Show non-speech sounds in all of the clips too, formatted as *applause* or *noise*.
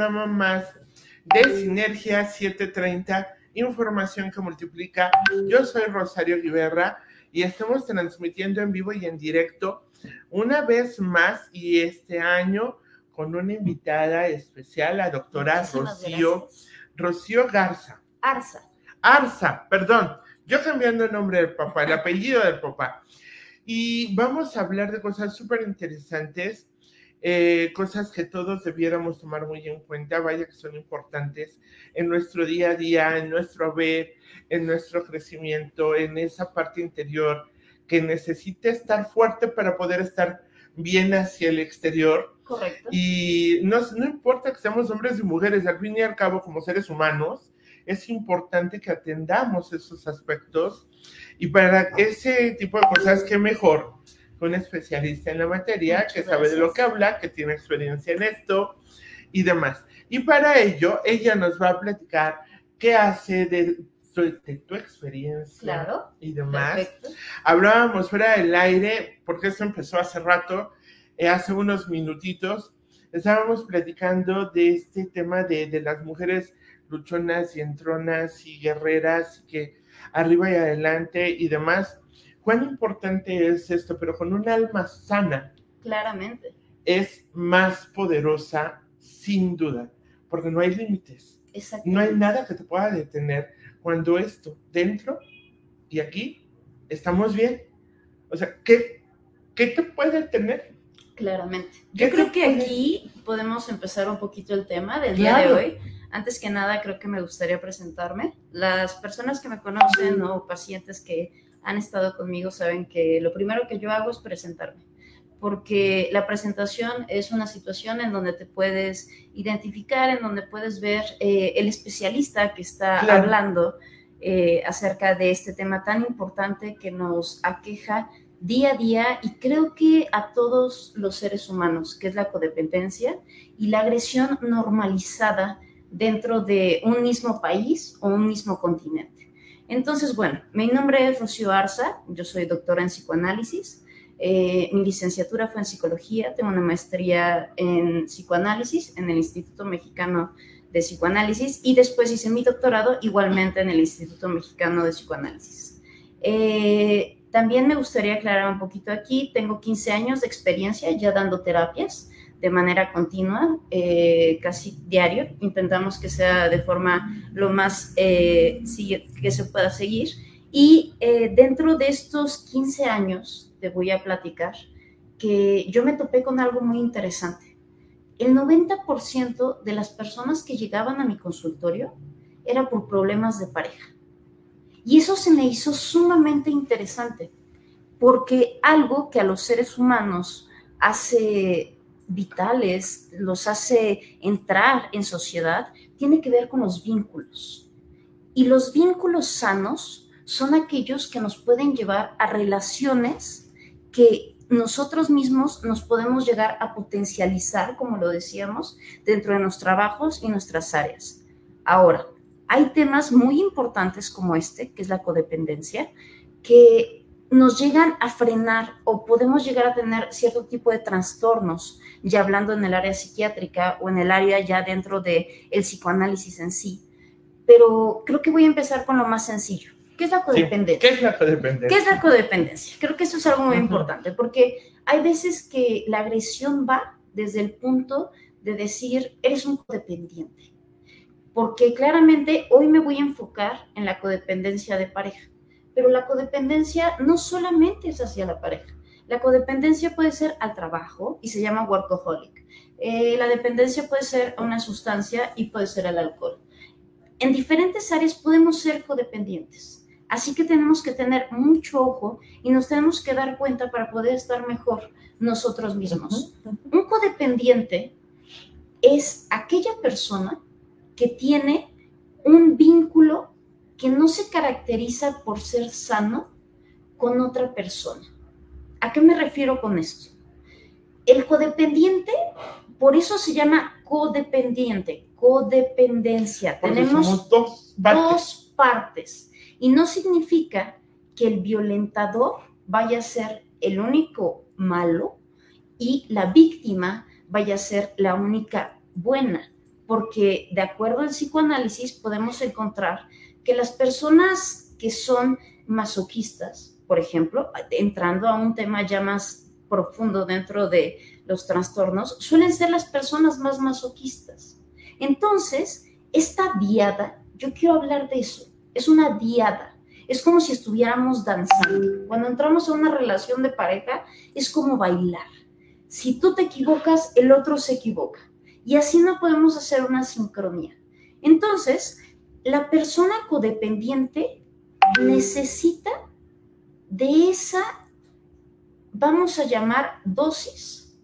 programa más de Sinergia 730, información que multiplica. Yo soy Rosario Guiberra y estamos transmitiendo en vivo y en directo una vez más y este año con una invitada especial, la doctora Rocío, Rocío Garza. Arza. Arza, perdón. Yo cambiando el nombre del papá, el apellido del papá. Y vamos a hablar de cosas súper interesantes eh, cosas que todos debiéramos tomar muy en cuenta, vaya que son importantes en nuestro día a día, en nuestro ver, en nuestro crecimiento, en esa parte interior que necesita estar fuerte para poder estar bien hacia el exterior. Correcto. Y no, no importa que seamos hombres y mujeres, al fin y al cabo, como seres humanos, es importante que atendamos esos aspectos y para ese tipo de cosas, qué mejor un especialista en la materia que sabe de lo que habla, que tiene experiencia en esto y demás. Y para ello, ella nos va a platicar qué hace de, tu experiencia y demás. Hablábamos fuera del aire, porque esto empezó hace rato, eh, hace unos minutitos, estábamos platicando de este tema de, de las mujeres luchonas y entronas y guerreras que arriba y adelante y demás cuán importante es esto, pero con un alma sana. Claramente. Es más poderosa, sin duda, porque no hay límites. No hay nada que te pueda detener cuando esto, dentro y aquí, estamos bien. O sea, ¿qué, qué te puede detener? Claramente. Yo creo que aquí podemos empezar un poquito el tema del día de hoy. Antes que nada, creo que me gustaría presentarme. Las personas que me conocen o pacientes que han estado conmigo saben que lo primero que yo hago es presentarme, porque la presentación es una situación en donde te puedes identificar, en donde puedes ver eh, el especialista que está hablando eh, acerca de este tema tan importante que nos aqueja día a día y creo que a todos los seres humanos, que es la codependencia y la agresión normalizada dentro de un mismo país o un mismo continente. Entonces, bueno, mi nombre es Rocío Arza, yo soy doctora en psicoanálisis. Eh, mi licenciatura fue en psicología, tengo una maestría en psicoanálisis en el Instituto Mexicano de Psicoanálisis y después hice mi doctorado igualmente en el Instituto Mexicano de Psicoanálisis. Eh, también me gustaría aclarar un poquito aquí, tengo 15 años de experiencia ya dando terapias de manera continua, eh, casi diario. Intentamos que sea de forma lo más eh, que se pueda seguir. Y eh, dentro de estos 15 años, te voy a platicar que yo me topé con algo muy interesante. El 90% de las personas que llegaban a mi consultorio era por problemas de pareja. Y eso se me hizo sumamente interesante, porque algo que a los seres humanos hace vitales, los hace entrar en sociedad, tiene que ver con los vínculos. Y los vínculos sanos son aquellos que nos pueden llevar a relaciones que nosotros mismos nos podemos llegar a potencializar, como lo decíamos, dentro de nuestros trabajos y nuestras áreas. Ahora, hay temas muy importantes como este, que es la codependencia, que nos llegan a frenar o podemos llegar a tener cierto tipo de trastornos, ya hablando en el área psiquiátrica o en el área ya dentro del el psicoanálisis en sí. Pero creo que voy a empezar con lo más sencillo. ¿Qué es la codependencia? ¿Qué es la codependencia? ¿Qué es la codependencia? Creo que eso es algo muy importante porque hay veces que la agresión va desde el punto de decir, eres un codependiente. Porque claramente hoy me voy a enfocar en la codependencia de pareja pero la codependencia no solamente es hacia la pareja. La codependencia puede ser al trabajo y se llama workaholic. Eh, la dependencia puede ser a una sustancia y puede ser al alcohol. En diferentes áreas podemos ser codependientes. Así que tenemos que tener mucho ojo y nos tenemos que dar cuenta para poder estar mejor nosotros mismos. Un codependiente es aquella persona que tiene un vínculo que no se caracteriza por ser sano con otra persona. ¿A qué me refiero con esto? El codependiente, por eso se llama codependiente, codependencia. Tenemos dos dos partes. Y no significa que el violentador vaya a ser el único malo y la víctima vaya a ser la única buena porque de acuerdo al psicoanálisis podemos encontrar que las personas que son masoquistas, por ejemplo, entrando a un tema ya más profundo dentro de los trastornos, suelen ser las personas más masoquistas. Entonces, esta diada, yo quiero hablar de eso, es una diada. Es como si estuviéramos danzando. Cuando entramos a una relación de pareja, es como bailar. Si tú te equivocas, el otro se equivoca. Y así no podemos hacer una sincronía. Entonces, la persona codependiente necesita de esa, vamos a llamar, dosis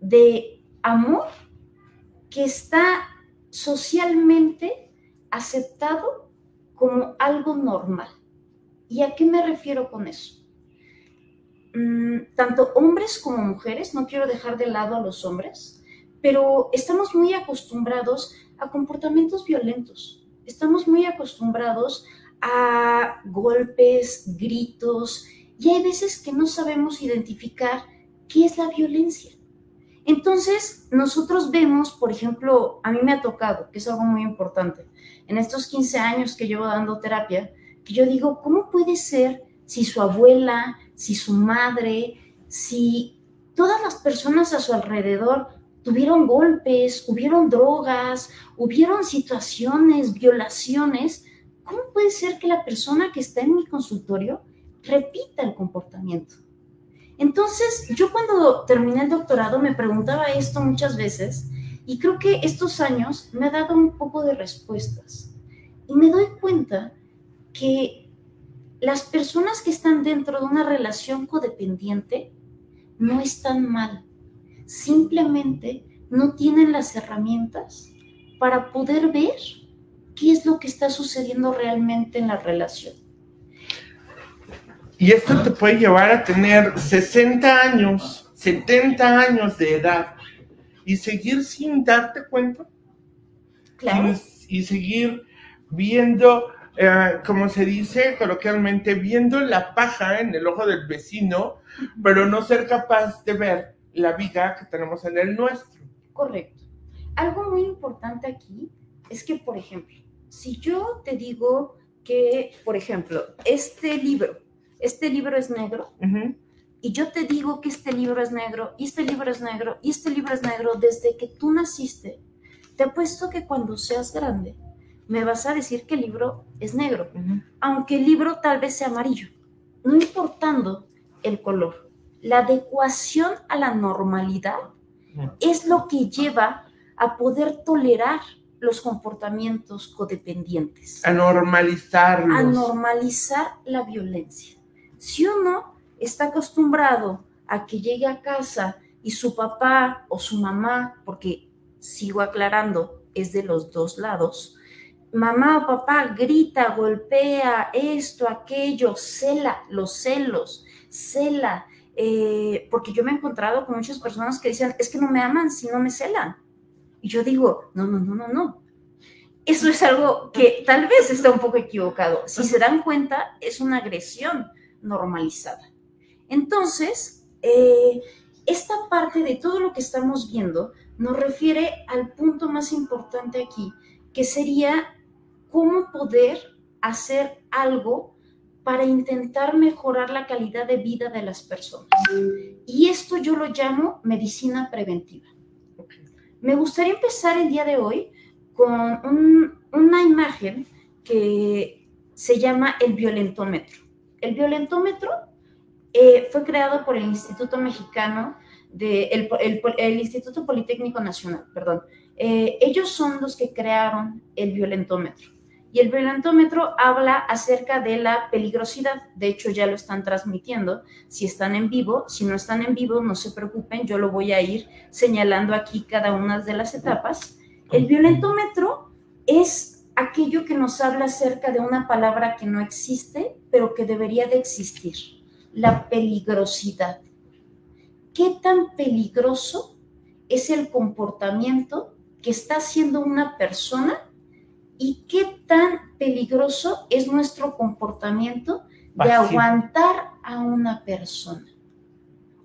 de amor que está socialmente aceptado como algo normal. ¿Y a qué me refiero con eso? Mm, tanto hombres como mujeres, no quiero dejar de lado a los hombres, pero estamos muy acostumbrados a comportamientos violentos. Estamos muy acostumbrados a golpes, gritos, y hay veces que no sabemos identificar qué es la violencia. Entonces, nosotros vemos, por ejemplo, a mí me ha tocado, que es algo muy importante, en estos 15 años que llevo dando terapia, que yo digo, ¿cómo puede ser si su abuela, si su madre, si todas las personas a su alrededor tuvieron golpes, hubieron drogas, hubieron situaciones, violaciones, ¿cómo puede ser que la persona que está en mi consultorio repita el comportamiento? Entonces, yo cuando terminé el doctorado me preguntaba esto muchas veces y creo que estos años me ha dado un poco de respuestas. Y me doy cuenta que las personas que están dentro de una relación codependiente no están mal, simplemente no tienen las herramientas para poder ver qué es lo que está sucediendo realmente en la relación. Y esto te puede llevar a tener 60 años, 70 años de edad y seguir sin darte cuenta. Claro. Y, seguir viendo, eh, como se dice coloquialmente, viendo la paja en el ojo del vecino, pero no ser capaz de ver la viga que tenemos en el nuestro. Correcto. Algo muy importante aquí es que, por ejemplo, si yo te digo que, por ejemplo, este libro este libro es negro, y yo te digo que este libro es negro, y este libro es negro, y este libro es negro desde que tú naciste, te apuesto que cuando seas grande me vas a decir que el libro es negro, aunque el libro tal vez sea amarillo, no importando el color. La adecuación a la normalidad es lo que lleva a poder tolerar los comportamientos codependientes. A normalizarlos. A normalizar la violencia. Si uno está acostumbrado a que llegue a casa y su papá o su mamá, porque sigo aclarando, es de los dos lados, mamá o papá grita, golpea esto, aquello, cela, los celos, cela, eh, porque yo me he encontrado con muchas personas que dicen, es que no me aman si no me celan. Y yo digo, no, no, no, no, no. Eso es algo que tal vez está un poco equivocado. Si se dan cuenta, es una agresión normalizada. Entonces, eh, esta parte de todo lo que estamos viendo nos refiere al punto más importante aquí, que sería cómo poder hacer algo para intentar mejorar la calidad de vida de las personas. Y esto yo lo llamo medicina preventiva. Me gustaría empezar el día de hoy con una imagen que se llama el violentómetro. El violentómetro eh, fue creado por el Instituto Mexicano, de, el, Instituto Politécnico Nacional, perdón. Eh, ellos son los que crearon el violentómetro. Y el violentómetro habla acerca de la peligrosidad. De hecho, ya lo están transmitiendo. Si están en vivo, si no están en vivo, no se preocupen, yo lo voy a ir señalando aquí cada una de las etapas. El violentómetro es aquello que nos habla acerca de una palabra que no existe, pero que debería de existir, la peligrosidad. ¿Qué tan peligroso es el comportamiento que está haciendo una persona y qué tan peligroso es nuestro comportamiento de aguantar a una persona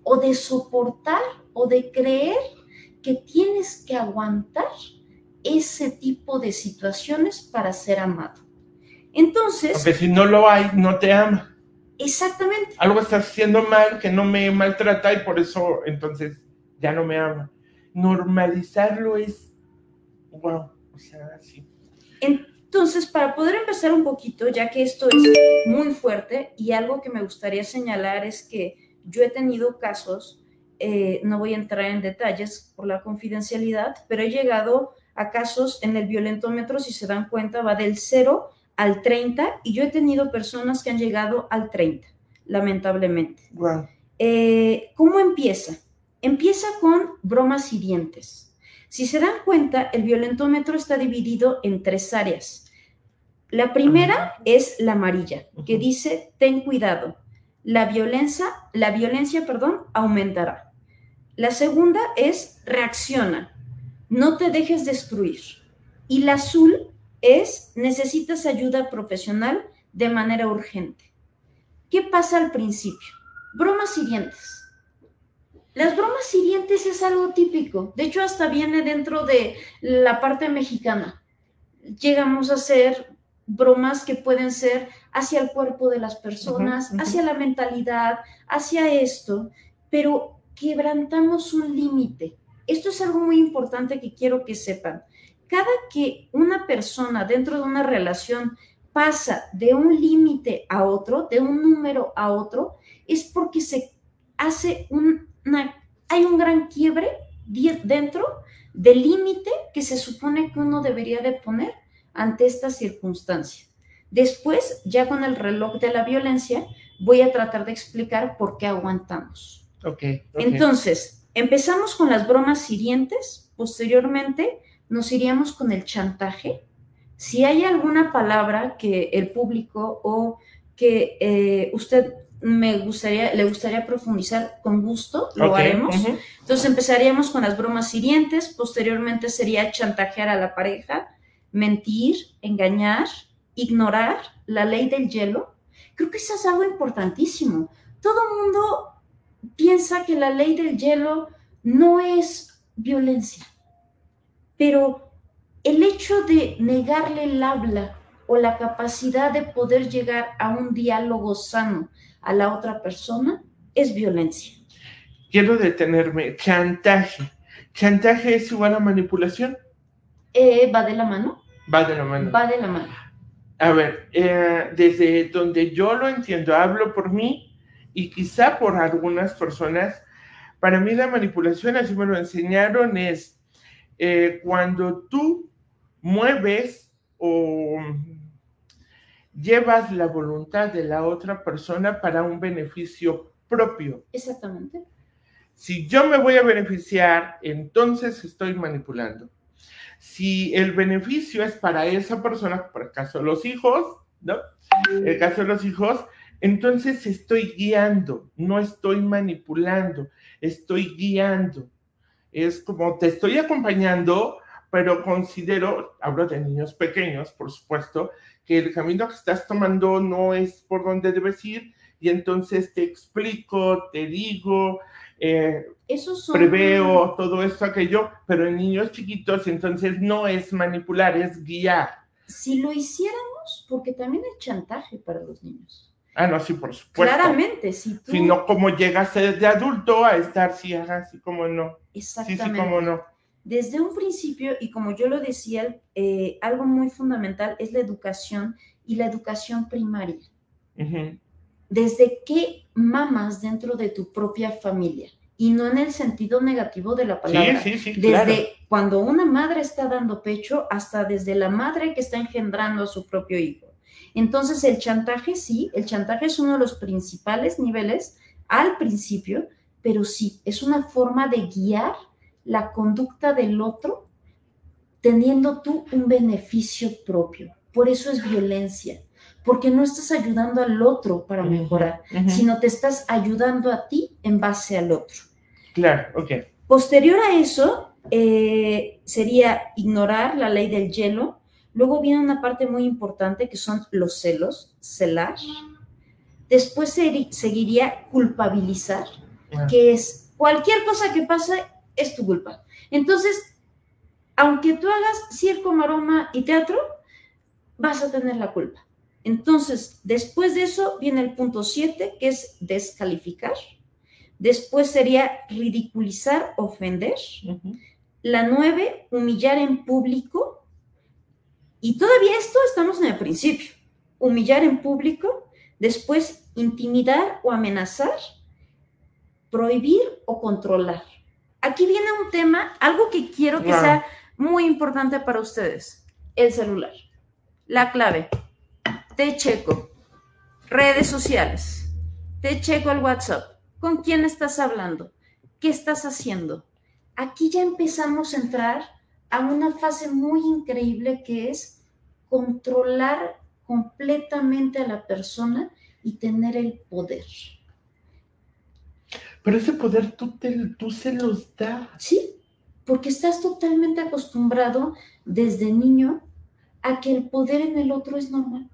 o de soportar o de creer que tienes que aguantar ese tipo de situaciones para ser amado. Entonces... Porque si no lo hay, no te ama. Exactamente. Algo está haciendo mal que no me maltrata y por eso entonces ya no me ama. Normalizarlo es, wow, o sea, sí. Entonces, para poder empezar un poquito, ya que esto es muy fuerte y algo que me gustaría señalar es que yo he tenido casos, eh, no voy a entrar en detalles por la confidencialidad, pero he llegado a casos en el violentómetro, si se dan cuenta, va del 0 al 30 y yo he tenido personas que han llegado al 30, lamentablemente. Eh, ¿Cómo empieza? Empieza con bromas hirientes. Si se dan cuenta, el violentómetro está dividido en tres áreas. La primera es la amarilla, que dice, ten cuidado, la violencia, la violencia, perdón, aumentará. La segunda es reacciona, no te dejes destruir. Y la azul es necesitas ayuda profesional de manera urgente. ¿Qué pasa al principio? Bromas hirientes. Las bromas hirientes es algo típico. De hecho, hasta viene dentro de la parte mexicana. Llegamos a hacer bromas que pueden ser hacia el cuerpo de las personas, hacia la mentalidad, hacia esto, pero quebrantamos un límite. Esto es algo muy importante que quiero que sepan. Cada que una persona dentro de una relación pasa de un límite a otro, de un número a otro, es porque se hace una, hay un gran quiebre dentro del límite que se supone que uno debería de poner ante esta circunstancia. Después, ya con el reloj de la violencia, voy a tratar de explicar por qué aguantamos. Okay, Entonces, empezamos con las bromas hirientes, posteriormente nos iríamos con el chantaje. Si hay alguna palabra que el público o que eh, usted me gustaría, le gustaría profundizar con gusto, lo haremos. Entonces empezaríamos con las bromas hirientes, posteriormente sería chantajear a la pareja, mentir, engañar, ignorar la ley del hielo. Creo que eso es algo importantísimo. Todo mundo piensa que la ley del hielo no es violencia, pero el hecho de negarle el habla o la capacidad de poder llegar a un diálogo sano a la otra persona es violencia. Quiero detenerme. Chantaje. ¿Chantaje es igual a manipulación? Eh, ¿Va de la mano? Va de la mano. Va de la mano. A ver, eh, desde donde yo lo entiendo, hablo por mí y quizá por algunas personas, para mí la manipulación, así me lo enseñaron, es eh, cuando tú mueves o llevas la voluntad de la otra persona para un beneficio propio. Exactamente. Si yo me voy a beneficiar, entonces estoy manipulando. Si el beneficio es para esa persona, por el caso de los hijos, ¿no? El caso de los hijos, entonces estoy guiando, no estoy manipulando, estoy guiando. Es como te estoy acompañando, pero considero, hablo de niños pequeños, por supuesto, que el camino que estás tomando no es por donde debes ir y entonces te explico, te digo, eh, preveo todo esto, aquello, pero en niños chiquitos entonces no es manipular, es guiar. Si lo hiciéramos, porque también es chantaje para los niños. Ah, no, sí, por supuesto. Claramente, si tú... Si no, como llegas de adulto a estar, sí, así como no. Exactamente. Sí, sí, como no. Desde un principio, y como yo lo decía, eh, algo muy fundamental es la educación y la educación primaria. Desde qué mamas dentro de tu propia familia, y no en el sentido negativo de la palabra. Sí, sí, sí, desde cuando una madre está dando pecho hasta desde la madre que está engendrando a su propio hijo. Entonces, el chantaje sí, el chantaje es uno de los principales niveles al principio, pero sí, es una forma de guiar la conducta del otro teniendo tú un beneficio propio. Por eso es violencia, porque no estás ayudando al otro para mejorar, sino te estás ayudando a ti en base al otro. Claro, ok. Posterior a eso, eh, sería ignorar la ley del hielo, Luego viene una parte muy importante que son los celos, celar. Después seguiría culpabilizar, que es cualquier cosa que pase es tu culpa. Entonces, aunque tú hagas circo, maroma y teatro, vas a tener la culpa. Entonces, después de eso viene el punto 7, que es descalificar. Después sería ridiculizar, ofender. La 9, humillar en público. Y todavía esto estamos en el principio. Humillar en público. Después, intimidar o amenazar. Prohibir o controlar. Aquí viene un tema, algo que quiero que sea muy importante para ustedes. El celular. La clave. Te checo. Redes sociales. Te checo el WhatsApp. ¿Con quién estás hablando? ¿Qué estás haciendo? Aquí ya empezamos a entrar a una fase muy increíble que es controlar completamente a la persona y tener el poder. Pero ese poder tú, te, tú se los das. Sí, porque estás totalmente acostumbrado desde niño a que el poder en el otro es normal.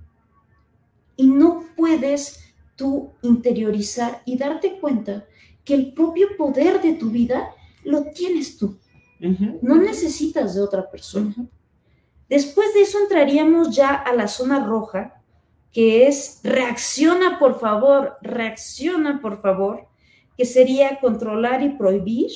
Y no puedes tú interiorizar y darte cuenta que el propio poder de tu vida lo tienes tú. No necesitas de otra persona. Después de eso entraríamos ya a la zona roja, que es reacciona por favor, reacciona por favor, que sería controlar y prohibir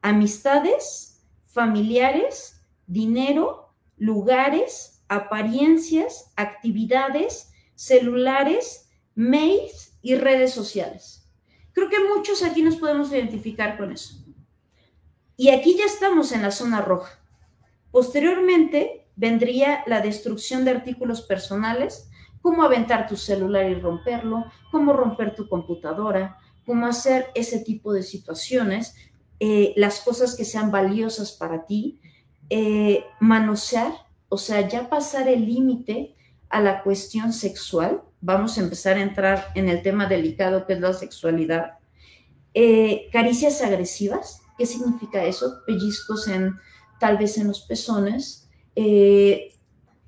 amistades, familiares, dinero, lugares, apariencias, actividades, celulares, mails y redes sociales. Creo que muchos aquí nos podemos identificar con eso. Y aquí ya estamos en la zona roja. Posteriormente vendría la destrucción de artículos personales, como aventar tu celular y romperlo, como romper tu computadora, cómo hacer ese tipo de situaciones, eh, las cosas que sean valiosas para ti, eh, manosear, o sea, ya pasar el límite a la cuestión sexual. Vamos a empezar a entrar en el tema delicado que es la sexualidad. Eh, caricias agresivas, ¿qué significa eso? Pellizcos en, tal vez en los pezones,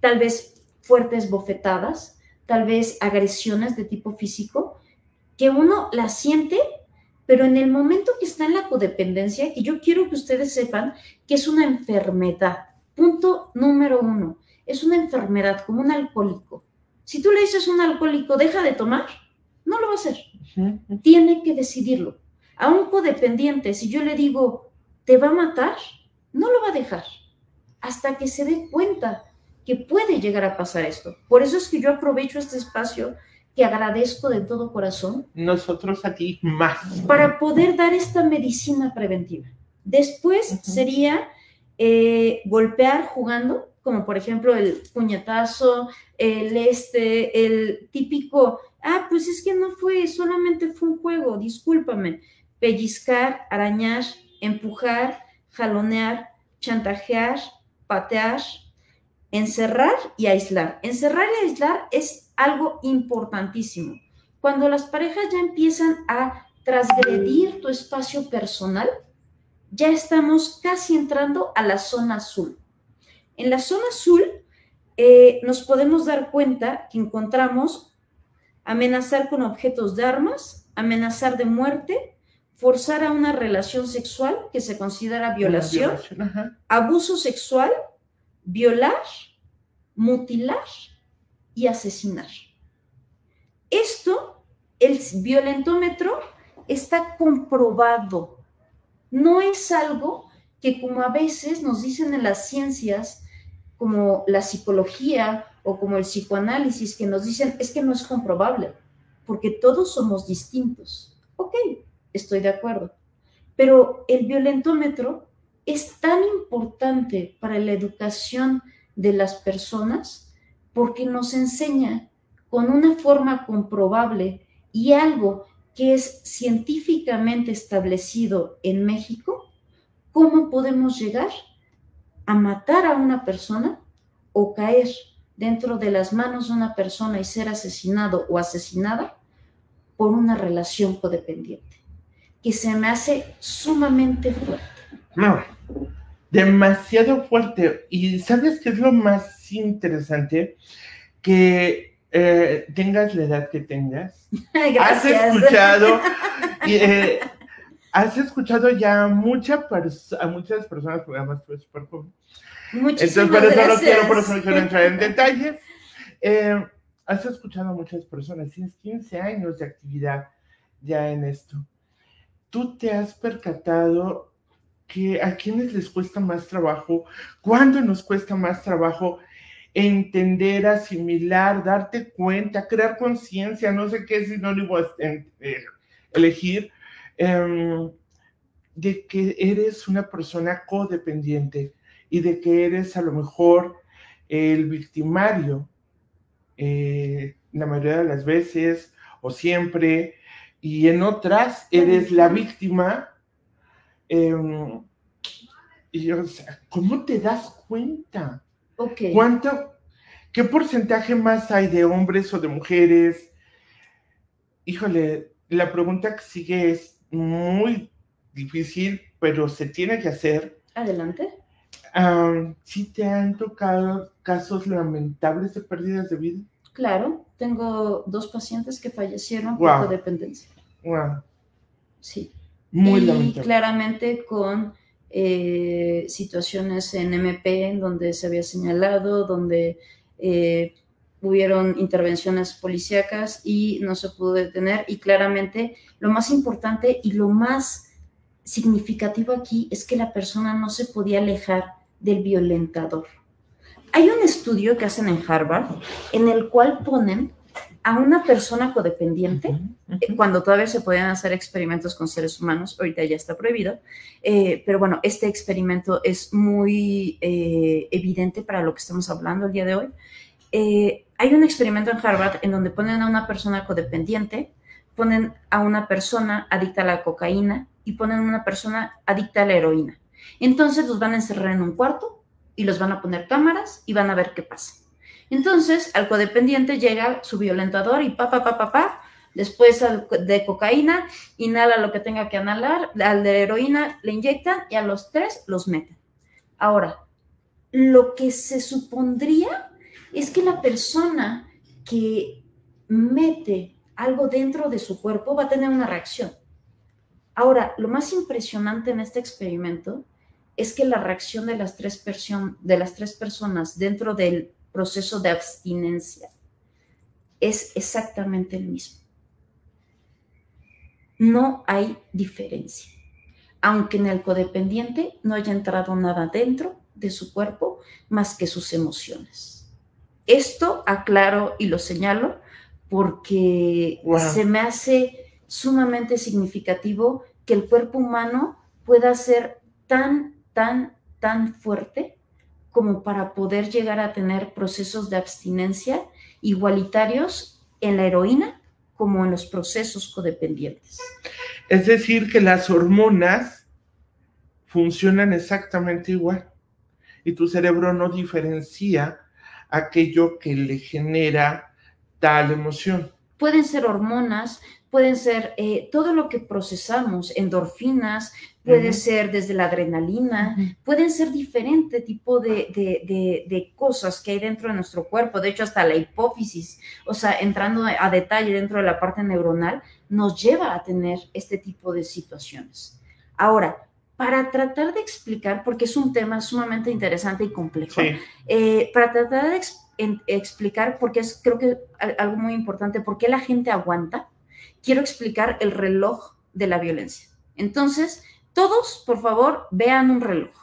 tal vez fuertes bofetadas, tal vez agresiones de tipo físico, que uno la siente, pero en el momento que está en la codependencia, que yo quiero que ustedes sepan que es una enfermedad. Punto número uno, es una enfermedad como un alcohólico. Si tú le dices a un alcohólico, deja de tomar, no lo va a hacer. Tiene que decidirlo. A un codependiente, si yo le digo, te va a matar, no lo va a dejar hasta que se dé cuenta que puede llegar a pasar esto. Por eso es que yo aprovecho este espacio que agradezco de todo corazón. Nosotros aquí más. Para poder dar esta medicina preventiva. Después sería eh, golpear jugando, como por ejemplo el puñetazo, el este, el típico, ah, pues es que no fue, solamente fue un juego, discúlpame. Pellizcar, arañar, empujar, jalonear, chantajear, patear, encerrar y aislar. Encerrar y aislar es algo importantísimo. Cuando las parejas ya empiezan a transgredir tu espacio personal, ya estamos casi entrando a la zona azul. En la zona azul eh, nos podemos dar cuenta que encontramos amenazar con objetos de armas, amenazar de muerte, forzar a una relación sexual que se considera violación, abuso sexual, violar, mutilar y asesinar. Esto, el violentómetro está comprobado. No es algo que como a veces nos dicen en las ciencias, como la psicología o como el psicoanálisis, que nos dicen es que no es comprobable, porque todos somos distintos. Ok, estoy de acuerdo. Pero el violentómetro es tan importante para la educación de las personas porque nos enseña con una forma comprobable y algo que es científicamente establecido en México, cómo podemos llegar a matar a una persona o caer dentro de las manos de una persona y ser asesinado o asesinada por una relación codependiente, que se me hace sumamente fuerte. Demasiado fuerte. ¿Y sabes qué es lo más interesante que eh, tengas la edad que tengas. *laughs* Has escuchado, eh, has escuchado ya mucha a muchas personas, porque además tú eres súper joven. Entonces, por eso no quiero, por eso no quiero entrar en *laughs* detalles. Eh, has escuchado a muchas personas, tienes 15 años de actividad ya en esto. ¿Tú te has percatado que a quienes les cuesta más trabajo, cuándo nos cuesta más trabajo entender, asimilar, darte cuenta, crear conciencia, no sé qué sinónimo es, eh, elegir, em, de que eres una persona codependiente y de que eres a lo mejor el victimario eh, la mayoría de las veces o siempre, y en otras eres la víctima. Em, y, o sea, ¿cómo te das cuenta? ¿Cuánto, qué porcentaje más hay de hombres o de mujeres? Híjole, la pregunta que sigue es muy difícil, pero se tiene que hacer. Adelante. ¿Sí te han tocado casos lamentables de pérdidas de vida? Claro, tengo dos pacientes que fallecieron por codependencia. Wow. Sí. Muy y claramente con eh, situaciones en MP en donde se había señalado, donde eh, hubieron intervenciones policíacas y no se pudo detener. Y claramente lo más importante y lo más significativo aquí es que la persona no se podía alejar del violentador. Hay un estudio que hacen en Harvard en el cual ponen a una persona codependiente, eh, cuando todavía se podían hacer experimentos con seres humanos, ahorita ya está prohibido, eh, pero bueno, este experimento es muy eh, evidente para lo que estamos hablando el día de hoy. hay un experimento en Harvard en donde ponen a una persona codependiente, ponen a una persona adicta a la cocaína y ponen a una persona adicta a la heroína. Entonces los van a encerrar en un cuarto y los van a poner cámaras y van a ver qué pasa. Entonces, al codependiente llega su violentador y pa, pa, pa, pa, pa, después de cocaína, inhala lo que tenga que inhalar, al de heroína le inyectan y a los tres los meten. Ahora, lo que se supondría es que la persona que mete algo dentro de su cuerpo va a tener una reacción. Ahora, lo más impresionante en este experimento es que la reacción de las tres, de las tres personas dentro del proceso de abstinencia es exactamente el mismo. No hay diferencia. Aunque en el codependiente no haya entrado nada dentro de su cuerpo más que sus emociones. Esto aclaro y lo señalo porque se me hace sumamente significativo que el cuerpo humano pueda ser tan tan, tan fuerte como para poder llegar a tener procesos de abstinencia igualitarios en la heroína como en los procesos codependientes. Es decir, que las hormonas funcionan exactamente igual y tu cerebro no diferencia aquello que le genera tal emoción. Pueden ser hormonas, pueden ser eh, todo lo que procesamos, endorfinas, puede ser desde la adrenalina, pueden ser diferente tipo de, de, cosas que hay dentro de nuestro cuerpo, de hecho hasta la hipófisis, o sea, entrando a detalle dentro de la parte neuronal, nos lleva a tener este tipo de situaciones. Ahora, para tratar de explicar, porque es un tema sumamente interesante y complejo, eh, para tratar de explicar, porque es creo que algo muy importante, por qué la gente aguanta, quiero explicar el reloj de la violencia. Entonces, todos, por favor, vean un reloj.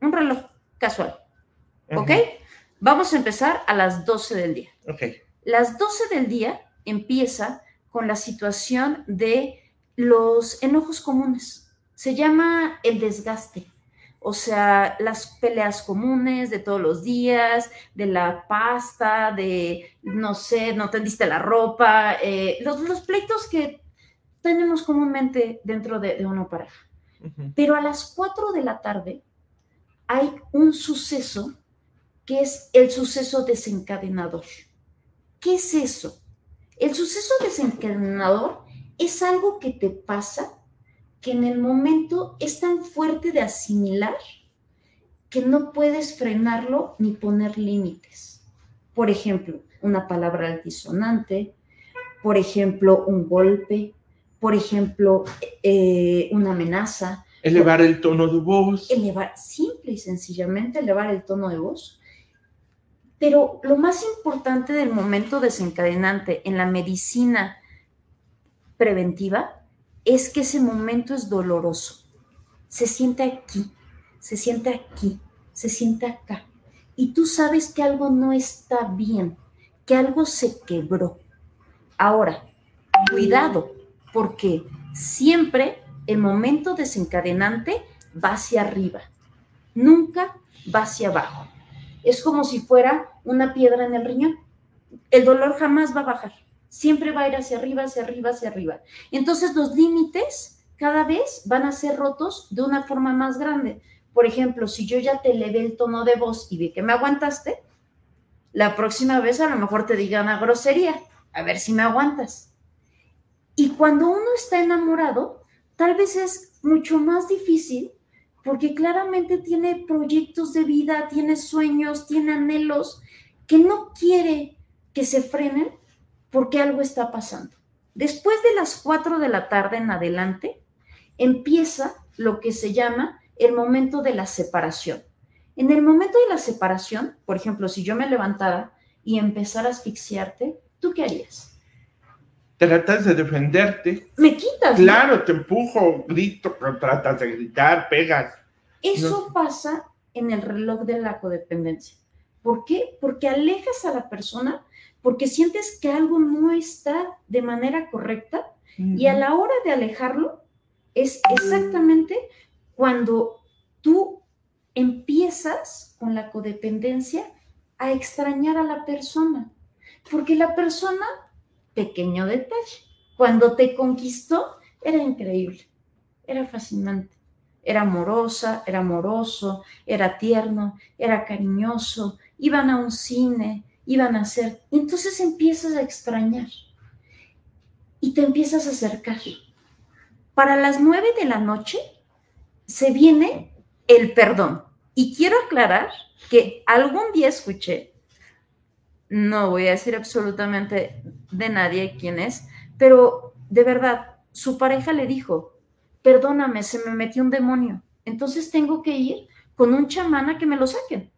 Un reloj casual. ¿Ok? Vamos a empezar a las 12 del día. Ok. Las 12 del día empieza con la situación de los enojos comunes. Se llama el desgaste. O sea, las peleas comunes de todos los días, de la pasta, de, no sé, no tendiste la ropa, eh, los, pleitos que tenemos comúnmente dentro de, una pareja. Pero a las 4 de la tarde hay un suceso que es el suceso desencadenador. ¿Qué es eso? El suceso desencadenador es algo que te pasa que en el momento es tan fuerte de asimilar que no puedes frenarlo ni poner límites. Por ejemplo, una palabra altisonante, por ejemplo, un golpe, por ejemplo, eh, una amenaza. Elevar el tono de voz. Elevar, simple y sencillamente elevar el tono de voz. Pero lo más importante del momento desencadenante en la medicina preventiva es que ese momento es doloroso. Se siente aquí, se siente aquí, se siente acá. Y tú sabes que algo no está bien, que algo se quebró. Ahora, cuidado, porque siempre el momento desencadenante va hacia arriba, nunca va hacia abajo. Es como si fuera una piedra en el riñón. El dolor jamás va a bajar, siempre va a ir hacia arriba, hacia arriba, hacia arriba. Entonces los límites cada vez van a ser rotos de una forma más grande. Por ejemplo, si yo ya te elevé el tono de voz y vi que me aguantaste, la próxima vez a lo mejor te diga una grosería, a ver si me aguantas. Y cuando uno está enamorado, tal vez es mucho más difícil porque claramente tiene proyectos de vida, tiene sueños, tiene anhelos que no quiere que se frenen porque algo está pasando. Después de las 4 de la tarde en adelante, empieza lo que se llama el momento de la separación. En el momento de la separación, por ejemplo, si yo me levantara y empezara a asfixiarte, ¿tú qué harías? tratas de defenderte. Me quitas. Claro, te empujo, grito, tratas de gritar, pegas. Eso pasa en el reloj de la codependencia. ¿Por qué? Porque alejas a la persona, porque sientes que algo no está de manera correcta y a la hora de alejarlo es exactamente cuando tú empiezas con la codependencia a extrañar a la persona, porque la persona pequeño detalle. Cuando te conquistó, era increíble, era fascinante. Era amorosa, era amoroso, era tierno, era cariñoso, iban a un cine, iban a hacer. Entonces empiezas a extrañar y te empiezas a acercar. Para las nueve de la noche se viene el perdón. Y quiero aclarar que algún día escuché no voy a decir absolutamente de nadie quién es, pero de verdad, su pareja le dijo, perdóname, se me metió un demonio, entonces tengo que ir con un chamán a que me lo saquen.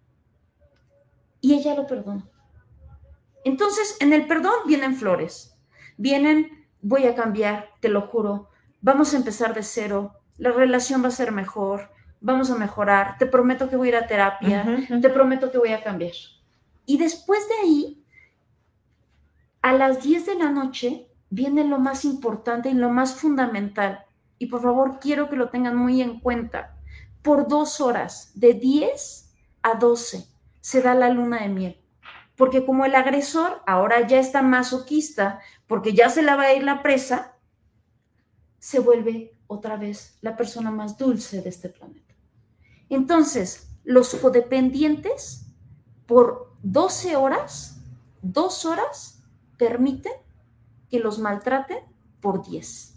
Y ella lo perdonó. Entonces, en el perdón vienen flores, vienen, voy a cambiar, te lo juro, vamos a empezar de cero, la relación va a ser mejor, vamos a mejorar, te prometo que voy a ir a terapia, te prometo que voy a cambiar. Y después de ahí, a las 10 de la noche, viene lo más importante y lo más fundamental. Y por favor, quiero que lo tengan muy en cuenta. Por dos horas, de 10 a 12, se da la luna de miel. Porque como el agresor ahora ya está masoquista, porque ya se la va a ir la presa, se vuelve otra vez la persona más dulce de este planeta. Entonces, los codependientes, por 12 horas, dos horas, permiten que los maltraten por 10.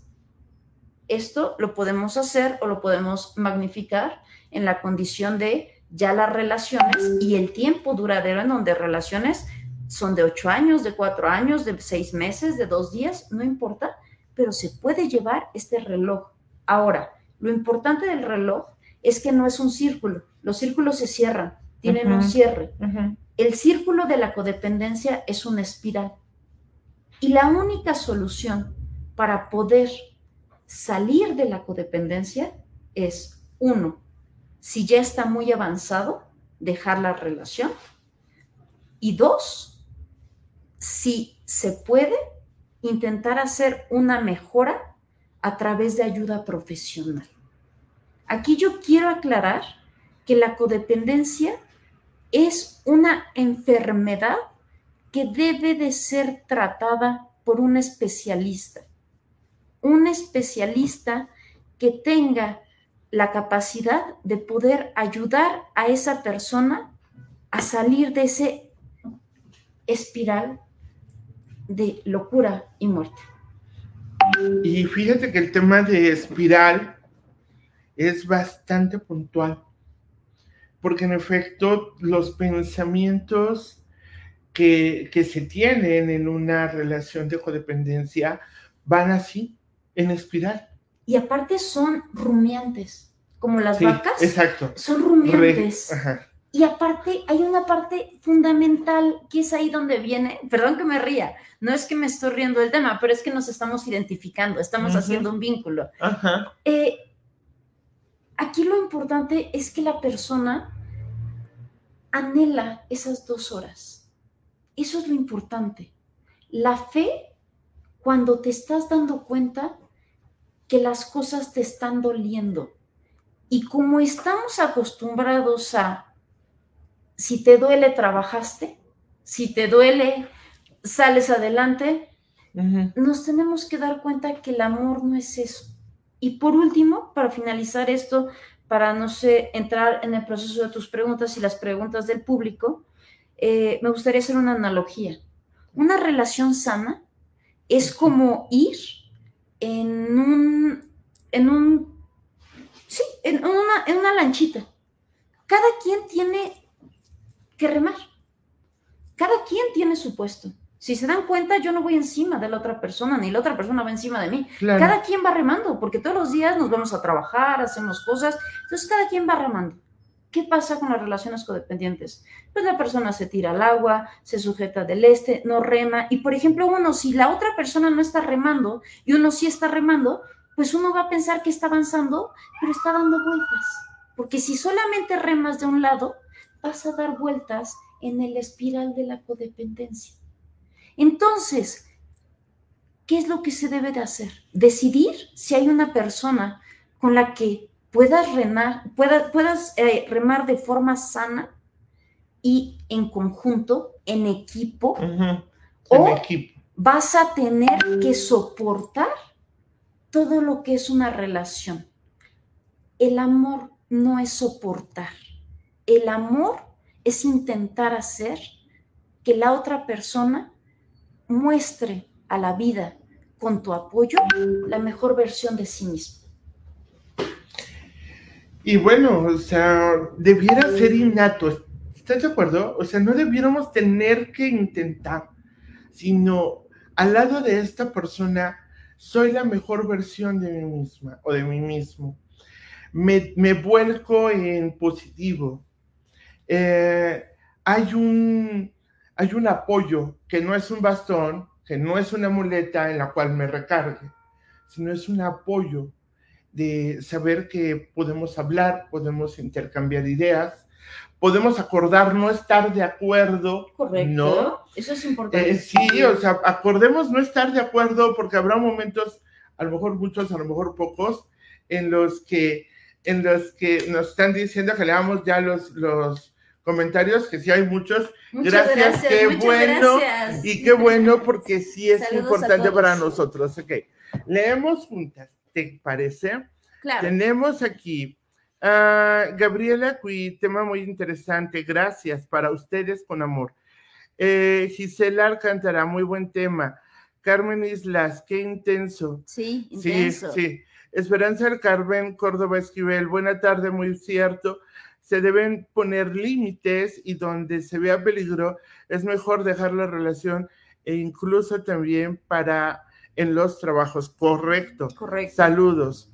Esto lo podemos hacer o lo podemos magnificar en la condición de ya las relaciones y el tiempo duradero en donde relaciones son de 8 años, de 4 años, de 6 meses, de 2 días, no importa, pero se puede llevar este reloj. Ahora, lo importante del reloj es que no es un círculo, los círculos se cierran, tienen un cierre. El círculo de la codependencia es una espiral. Y la única solución para poder salir de la codependencia es, uno, si ya está muy avanzado, dejar la relación. Y dos, si se puede, intentar hacer una mejora a través de ayuda profesional. Aquí yo quiero aclarar que la codependencia es una enfermedad que debe de ser tratada por un especialista. Un especialista que tenga la capacidad de poder ayudar a esa persona a salir de ese espiral de locura y muerte. Y fíjate que el tema de espiral es bastante puntual porque en efecto los pensamientos que, se tienen en una relación de codependencia van así, En espiral. Y aparte son rumiantes, como las Sí, vacas. exacto. Son rumiantes. Y aparte hay una parte fundamental que es ahí donde viene, perdón que me ría, no es que me estoy riendo del tema, pero es que nos estamos identificando, estamos haciendo un vínculo. Ajá. Eh, aquí lo importante es que la persona anhela esas dos horas. Eso es lo importante. La fe, cuando te estás dando cuenta que las cosas te están doliendo. Y como estamos acostumbrados a, si te duele, trabajaste, si te duele, sales adelante, nos tenemos que dar cuenta que el amor no es eso. Y por último, para finalizar esto, para no sé, entrar en el proceso de tus preguntas y las preguntas del público, eh, me gustaría hacer una analogía. Una relación sana es como ir en un, en un, sí, en una, en una lanchita. Cada quien tiene que remar. Cada quien tiene su puesto. Si se dan cuenta, yo no voy encima de la otra persona, ni la otra persona va encima de mí. Claro. Cada quien va remando, porque todos los días nos vamos a trabajar, hacemos cosas, entonces cada quien va remando. ¿Qué pasa con las relaciones codependientes? Pues la persona se tira al agua, se sujeta del este, no rema, y por ejemplo uno, si la otra persona no está remando y uno sí está remando, pues uno va a pensar que está avanzando, pero está dando vueltas. Porque si solamente remas de un lado, vas a dar vueltas en el espiral de la codependencia. Entonces, ¿qué es lo que se debe de hacer? Decidir si hay una persona con la que puedas remar, pueda- puedas eh, remar de forma sana y en conjunto, en equipo. O- En equipo. vas a tener que soportar todo lo que es una relación. El amor no es soportar. El amor es intentar hacer que la otra persona muestre a la vida con tu apoyo la mejor versión de sí mismo. Y bueno, o sea, debiera ser innato. ¿Estás de acuerdo? O sea, no debiéramos tener que intentar, sino al lado de esta persona, soy la mejor versión de mí misma o de mí mismo. Me, me vuelco en positivo. Eh, hay, un, hay un apoyo que no es un bastón, que no es una muleta en la cual me recargue, sino es un apoyo de saber que podemos hablar, podemos intercambiar ideas, podemos acordar no estar de acuerdo, ¿no? Eso es importante. Eh, sí, o sea, acordemos no estar de acuerdo porque habrá momentos, a lo mejor muchos, a lo mejor pocos, en los que, en los que nos están diciendo que leamos ya los, los comentarios, que sí hay muchos, Muchas gracias, qué muchas bueno, gracias. y qué bueno porque sí es *laughs* Saludos importante para nosotros. Ok, leemos juntas, ¿te parece? Claro. Tenemos aquí a Gabriela Cui, tema muy interesante. Gracias para ustedes con amor. Eh, Gisela Alcántara, muy buen tema. Carmen Islas, qué intenso. Sí, Sí, sí. Esperanza del Carmen Córdoba Esquivel, buena tarde, muy cierto. Se deben poner límites y donde se vea peligro es mejor dejar la relación e incluso también para en los trabajos. Correcto. Correcto. Saludos.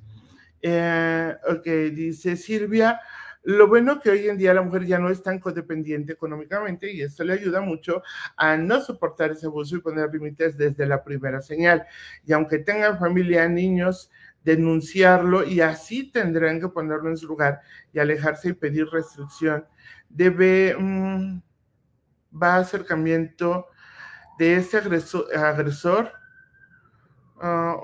Eh, ok, dice Silvia, lo bueno que hoy en día la mujer ya no es tan codependiente económicamente y esto le ayuda mucho a no soportar ese abuso y poner límites desde la primera señal. Y aunque tengan familia, niños, denunciarlo y así tendrán que ponerlo en su lugar y alejarse y pedir restricción. Debe, mm, va acercamiento de ese agresor, agresor ah,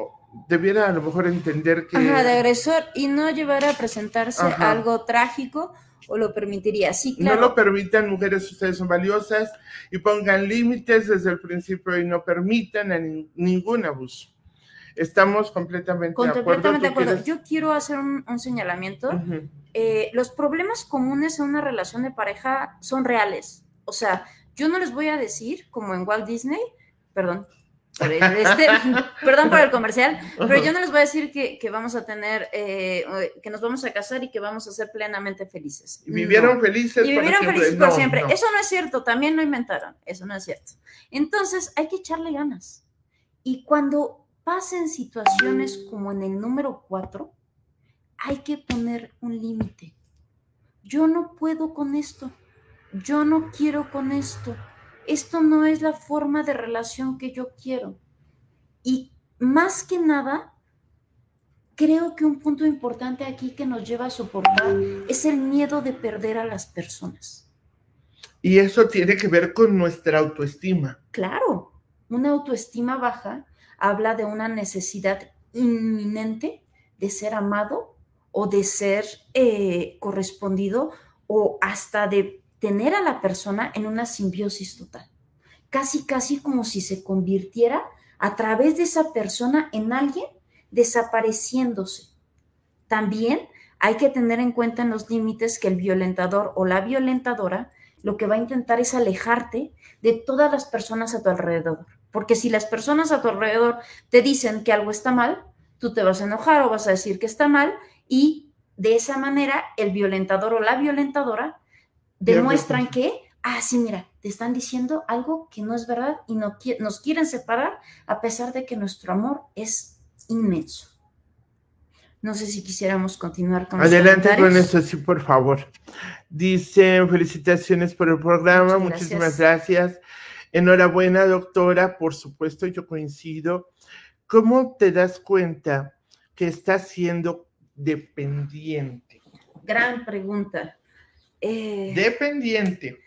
debiera a lo mejor entender que... Ajá, de agresor y no llevar a presentarse Ajá. algo trágico o lo permitiría. Sí, No claro. lo permitan, mujeres, ustedes son valiosas y pongan límites desde el principio y no permitan a nin- ningún abuso. Estamos completamente de acuerdo. Yo quiero hacer un, un señalamiento. Eh, los problemas comunes en una relación de pareja son reales. O sea, yo no les voy a decir, como en Walt Disney, perdón, por el, este, *laughs* perdón por el comercial, pero yo no les voy a decir que, que vamos a tener, eh, que nos vamos a casar y que vamos a ser plenamente felices. Y vivieron No. felices Y vivieron siempre. felices por No, siempre. no. Eso no es cierto, también lo inventaron. Eso no es cierto. Entonces hay que echarle ganas. Y cuando pasen situaciones como en el número 4, hay que poner un límite. Yo no puedo con esto. Yo no quiero con esto. Esto no es la forma de relación que yo quiero. Y más que nada, creo que un punto importante aquí que nos lleva a soportar es el miedo de perder a las personas. Y eso tiene que ver con nuestra autoestima. Claro, una autoestima baja habla de una necesidad inminente de ser amado o de ser eh, correspondido o hasta de tener a la persona en una simbiosis total. Casi, casi como si se convirtiera a través de esa persona en alguien desapareciéndose. También hay que tener en cuenta en los límites que el violentador o la violentadora lo que va a intentar es alejarte de todas las personas a tu alrededor. Porque si las personas a tu alrededor te dicen que algo está mal, tú te vas a enojar o vas a decir que está mal y de esa manera el violentador o la violentadora demuestran que, ah, sí, mira, te están diciendo algo que no es verdad y no, nos quieren separar a pesar de que nuestro amor es inmenso. No sé si quisiéramos continuar con Adelante con eso, sí, por favor. Dice, felicitaciones por el programa, muchísimas gracias. Enhorabuena, doctora, por supuesto, yo coincido. ¿Cómo te das cuenta que estás siendo dependiente? Gran pregunta. Eh, dependiente.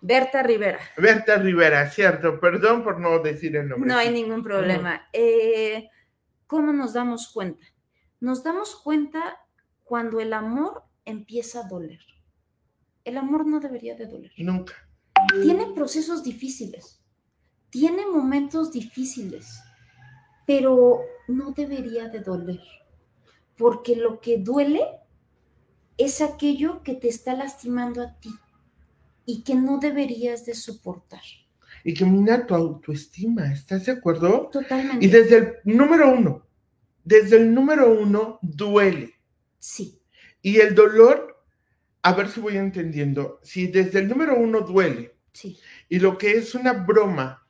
Berta Rivera. Berta Rivera, cierto. Perdón por no decir el nombre. No hay ningún problema. Eh, ¿Cómo nos damos cuenta? Nos damos cuenta cuando el amor empieza a doler. El amor no debería de doler. Nunca. Tiene procesos difíciles, tiene momentos difíciles, pero no debería de doler, porque lo que duele es aquello que te está lastimando a ti y que no deberías de soportar. Y que mina tu autoestima, ¿estás de acuerdo? Totalmente. Y desde el número uno, desde el número uno duele. Sí. Y el dolor, a ver si voy entendiendo, si desde el número uno duele, sí. y lo que es una broma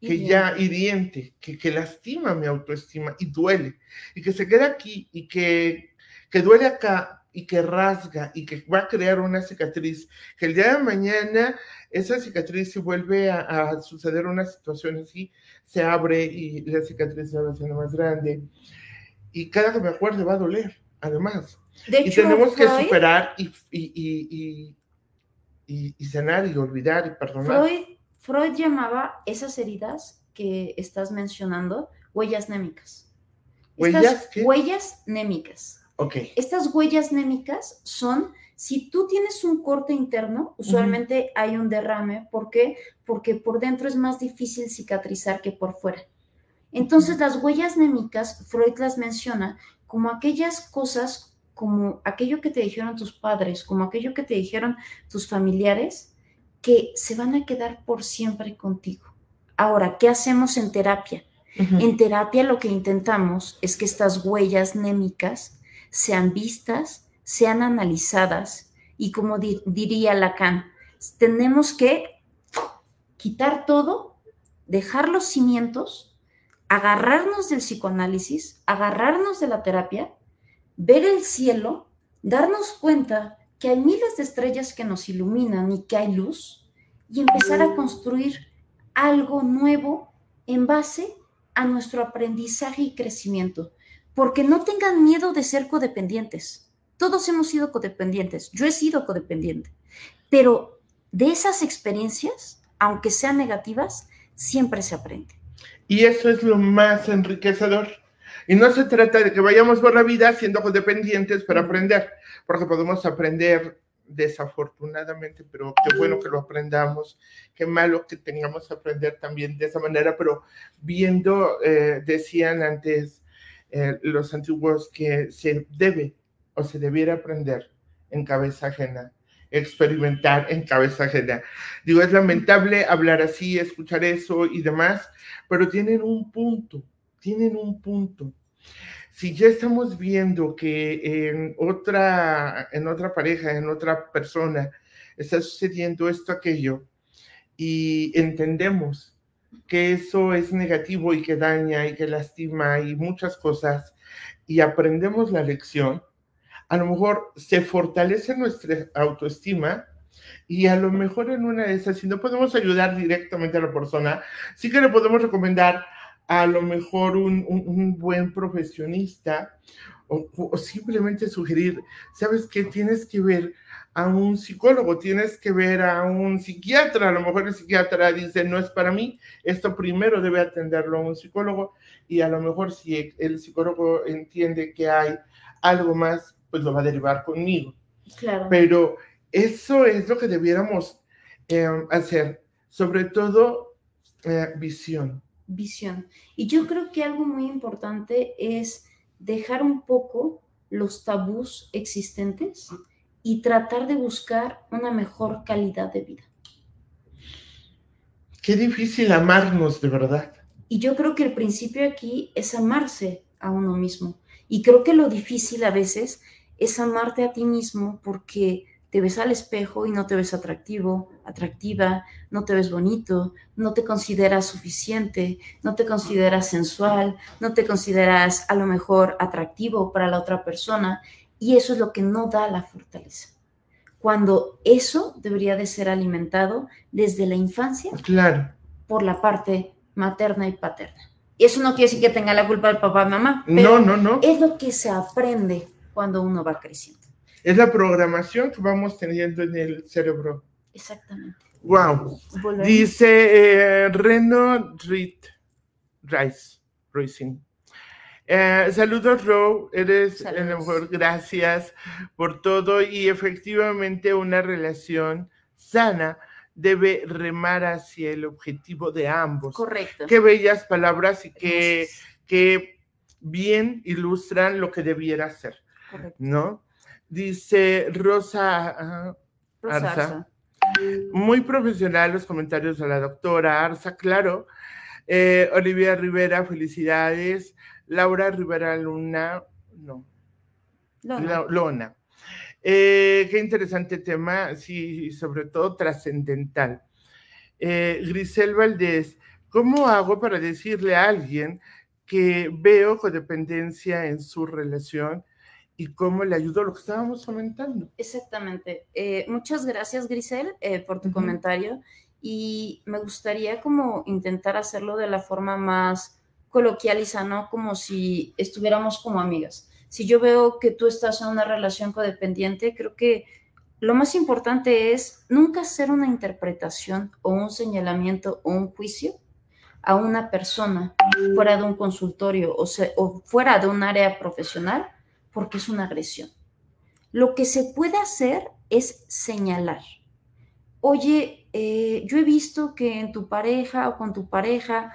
que ya hiriente, que, que lastima mi autoestima y duele, y que se queda aquí y que, que duele acá, y que rasga y que va a crear una cicatriz, que el día de mañana esa cicatriz si vuelve a, suceder una situación así, se abre y la cicatriz se va haciendo más grande. Y cada que me acuerde va a doler, además. y tenemos que superar y, y, y, y, sanar y olvidar y perdonar. Freud, Freud llamaba esas heridas que estás mencionando huellas némicas. ¿Huellas? Huellas némicas. Estas huellas némicas son, si tú tienes un corte interno, usualmente hay un derrame. ¿Por qué? Porque por dentro es más difícil cicatrizar que por fuera. Entonces, las huellas némicas, Freud las menciona como aquellas cosas, como aquello que te dijeron tus padres, como aquello que te dijeron tus familiares, que se van a quedar por siempre contigo. Ahora, ¿qué hacemos en terapia? En terapia lo que intentamos es que estas huellas némicas sean vistas, sean analizadas y como diría Lacan, tenemos que quitar todo, dejar los cimientos, agarrarnos del psicoanálisis, agarrarnos de la terapia, ver el cielo, darnos cuenta que hay miles de estrellas que nos iluminan y que hay luz y empezar a construir algo nuevo en base a nuestro aprendizaje y crecimiento porque no tengan miedo de ser codependientes. Todos hemos sido codependientes, yo he sido codependiente, pero de esas experiencias, aunque sean negativas, siempre se aprende. Y eso es lo más enriquecedor. Y no se trata de que vayamos por la vida siendo codependientes para aprender, porque podemos aprender desafortunadamente, pero qué bueno que lo aprendamos, qué malo que tengamos que aprender también de esa manera, pero viendo, eh, decían antes, eh, los antiguos que se debe o se debiera aprender en cabeza ajena, experimentar en cabeza ajena. Digo, es lamentable hablar así, escuchar eso y demás, pero tienen un punto, tienen un punto. Si ya estamos viendo que en otra, en otra pareja, en otra persona, está sucediendo esto, aquello, y entendemos que eso es negativo y que daña y que lastima y muchas cosas, y aprendemos la lección, a lo mejor se fortalece nuestra autoestima y a lo mejor en una de esas, si no podemos ayudar directamente a la persona, sí que le podemos recomendar a lo mejor un, buen profesionista o, simplemente sugerir, sabes que tienes que ver a un psicólogo, tienes que ver a un psiquiatra, a lo mejor el psiquiatra dice, no es para mí, esto primero debe atenderlo a un psicólogo y a lo mejor si el psicólogo entiende que hay algo más, pues lo va a derivar conmigo. Claro. Pero eso es lo que debiéramos em, hacer, sobre todo eh, visión. Visión. Y yo creo que algo muy importante es dejar un poco los tabús existentes y tratar de buscar una mejor calidad de vida. Qué difícil amarnos de verdad. Y yo creo que el principio aquí es amarse a uno mismo. Y creo que lo difícil a veces es amarte a ti mismo porque te ves al espejo y no te ves atractivo, atractiva, no te ves bonito, no te consideras suficiente, no te consideras sensual, no te consideras a lo mejor atractivo para la otra persona y eso es lo que no da la fortaleza. Cuando eso debería de ser alimentado desde la infancia claro. por la parte materna y paterna. Y eso no quiere decir que tenga la culpa el papá y mamá, pero no, no, no. es lo que se aprende cuando uno va creciendo. Es la programación que vamos teniendo en el cerebro. Exactamente. Wow. Dice eh, Reno Rice, Racing. Eh, saludos, Ro, eres el mejor, gracias por todo y efectivamente una relación sana debe remar hacia el objetivo de ambos. Correcto. Qué bellas palabras y que, que bien ilustran lo que debiera ser, Correcto. ¿no? Dice Rosa, Arza. Muy profesional los comentarios de la doctora Arza, claro. Eh, Olivia Rivera, felicidades. Laura Rivera Luna, no. Lona. Eh, qué interesante tema, sí, sobre todo trascendental. Eh, Grisel Valdés, ¿cómo hago para decirle a alguien que veo codependencia en su relación y cómo le ayudó lo que estábamos comentando. Exactamente. Eh, muchas gracias, Grisel, por tu comentario. Y me gustaría como intentar hacerlo de la forma más coloquial y sano, como si estuviéramos como amigas. Si yo veo que tú estás en una relación codependiente, creo que lo más importante es nunca hacer una interpretación o un señalamiento o un juicio a una persona fuera de un consultorio o, o fuera de un área profesional porque es una agresión. Lo que se puede hacer es señalar. Oye, eh, yo he visto que en tu pareja o con tu pareja,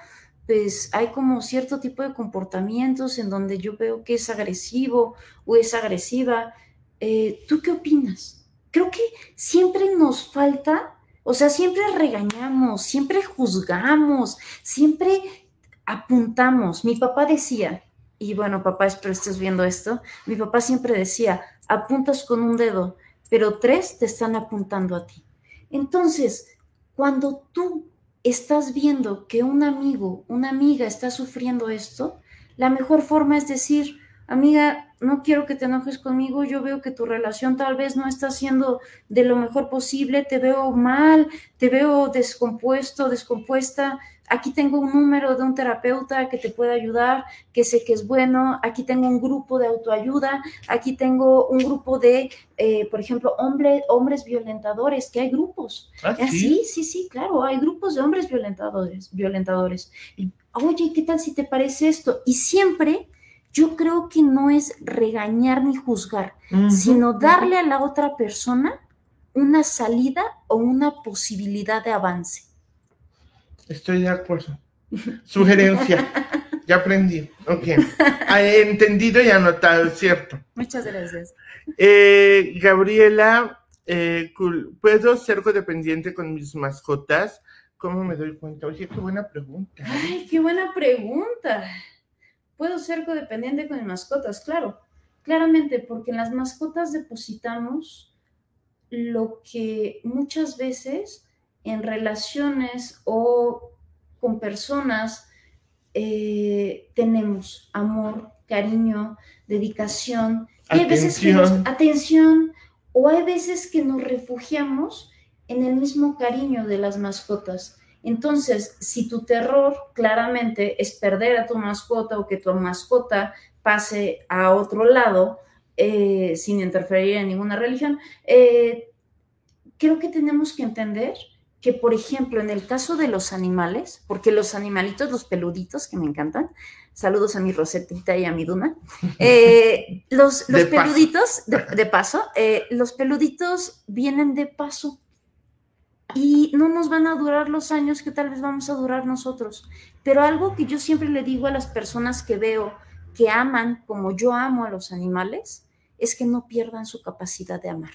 pues hay como cierto tipo de comportamientos en donde yo veo que es agresivo o es agresiva. Eh, ¿Tú qué opinas? Creo que siempre nos falta, o sea, siempre regañamos, siempre juzgamos, siempre apuntamos. Mi papá decía, y bueno, papá, espero estés viendo esto, mi papá siempre decía, apuntas con un dedo, pero tres te están apuntando a ti. Entonces, cuando tú estás viendo que un amigo, una amiga está sufriendo esto, la mejor forma es decir, amiga, no quiero que te enojes conmigo, yo veo que tu relación tal vez no está siendo de lo mejor posible, te veo mal, te veo descompuesto, descompuesta, aquí tengo un número de un terapeuta que te puede ayudar, que sé que es bueno, aquí tengo un grupo de autoayuda, aquí tengo un grupo de, eh, por ejemplo, hombre, hombres violentadores, que hay grupos. ¿Ah, sí? sí, sí, claro, hay grupos de hombres violentadores, violentadores. Oye, ¿qué tal si te parece esto? Y siempre yo creo que no es regañar ni juzgar, sino darle a la otra persona una salida o una posibilidad de avance. Estoy de acuerdo. *laughs* Sugerencia. ya aprendí. Ok. *laughs* He entendido y anotado, cierto. Muchas gracias. Eh, Gabriela, eh, ¿puedo ser codependiente con mis mascotas? ¿Cómo me doy cuenta? Oye, qué buena pregunta. Ay, qué buena pregunta. ¿Puedo ser codependiente con mis mascotas? Claro, claramente, porque en las mascotas depositamos lo que muchas veces en relaciones o con personas eh, tenemos amor, cariño, dedicación, y hay veces que nos, atención, o hay veces que nos refugiamos en el mismo cariño de las mascotas. Entonces, si tu terror claramente es perder a tu mascota o que tu mascota pase a otro lado, eh, sin interferir en ninguna religión, eh, creo que tenemos que entender que, por ejemplo, en el caso de los animales, porque los animalitos, los peluditos que me encantan, saludos a mi Rosetita y a mi Duna, *laughs* eh, los, peluditos, De, paso, los peluditos vienen de paso y no nos van a durar los años que tal vez vamos a durar nosotros. Pero algo que yo siempre le digo a las personas que veo que aman como yo amo a los animales, es que no pierdan su capacidad de amar.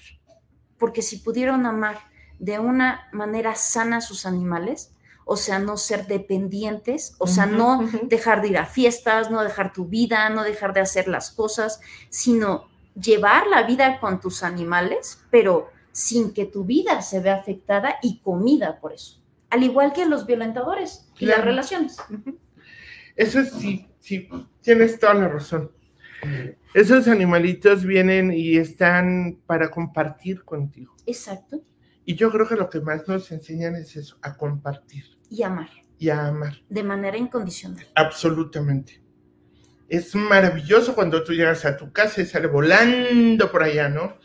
Porque si pudieron amar de una manera sana a sus animales, o sea, no ser dependientes, o sea, no dejar de ir a fiestas, no dejar tu vida, no dejar de hacer las cosas, sino llevar la vida con tus animales, pero sin que tu vida se vea afectada y comida por eso. Al igual que los violentadores y las relaciones. Eso sí, sí, tienes toda la razón. Esos animalitos vienen y están para compartir contigo. Exacto. Y yo creo que lo que más nos enseñan es eso, a compartir. Y amar. Y a amar. De manera incondicional. Absolutamente. Es maravilloso cuando tú llegas a tu casa y sale volando por allá, ¿no?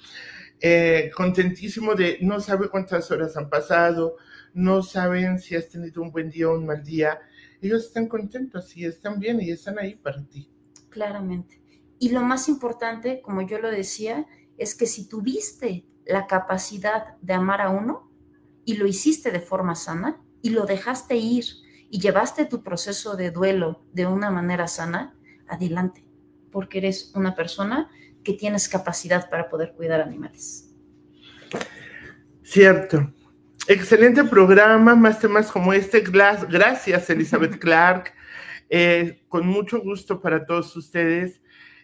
Eh, contentísimo de no sabe cuántas horas han pasado, no saben si has tenido un buen día o un mal día. Ellos están contentos y están bien y están ahí para ti. Claramente. Y lo más importante, como yo lo decía, es que si tuviste la capacidad de amar a uno y lo hiciste de forma sana y lo dejaste ir y llevaste tu proceso de duelo de una manera sana, adelante, porque eres una persona que tienes capacidad para poder cuidar animales. Cierto. Excelente programa, más temas como este. Gracias, Elizabeth *laughs* Clark. Eh, con mucho gusto para todos ustedes.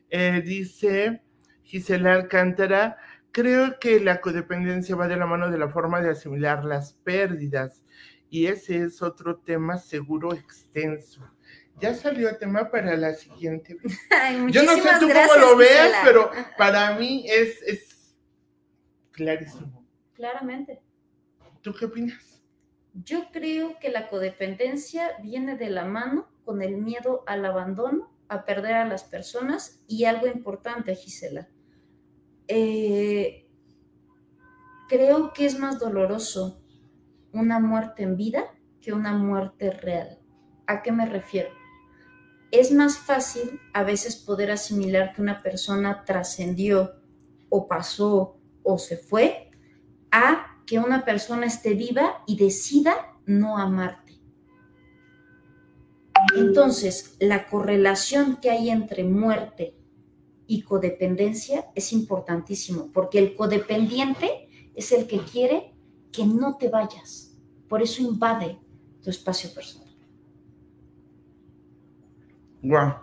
Eh, dice Gisela Alcántara, creo que la codependencia va de la mano de la forma de asimilar las pérdidas y ese es otro tema seguro extenso. Ya salió el tema para la siguiente. *laughs* Yo no sé tú cómo lo ves, pero para mí es, es clarísimo. Claramente. ¿Tú qué opinas? Yo creo que la codependencia viene de la mano con el miedo al abandono a perder a las personas y algo importante, Gisela. Eh, creo que es más doloroso una muerte en vida que una muerte real. ¿A qué me refiero? Es más fácil a veces poder asimilar que una persona trascendió o pasó o se fue a que una persona esté viva y decida no amarte entonces, la correlación que hay entre muerte y codependencia es importantísimo, porque el codependiente es el que quiere que no te vayas. Por eso invade tu espacio personal. Wow.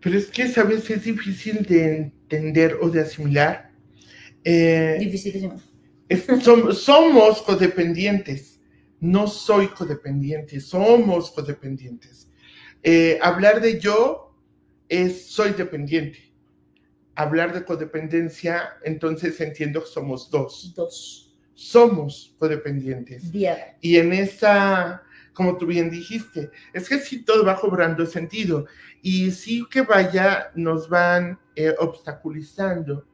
Pero es que, ¿sabes? Es difícil de entender o de asimilar. Eh, Dificilísimo. somos codependientes. No soy codependiente, somos codependientes. Eh, hablar de yo es soy dependiente. Hablar de codependencia, entonces entiendo que somos dos. Dos. Somos codependientes. Y en esa, como tú bien dijiste, es que sí todo va cobrando sentido. Y sí que vaya, nos van eh, obstaculizando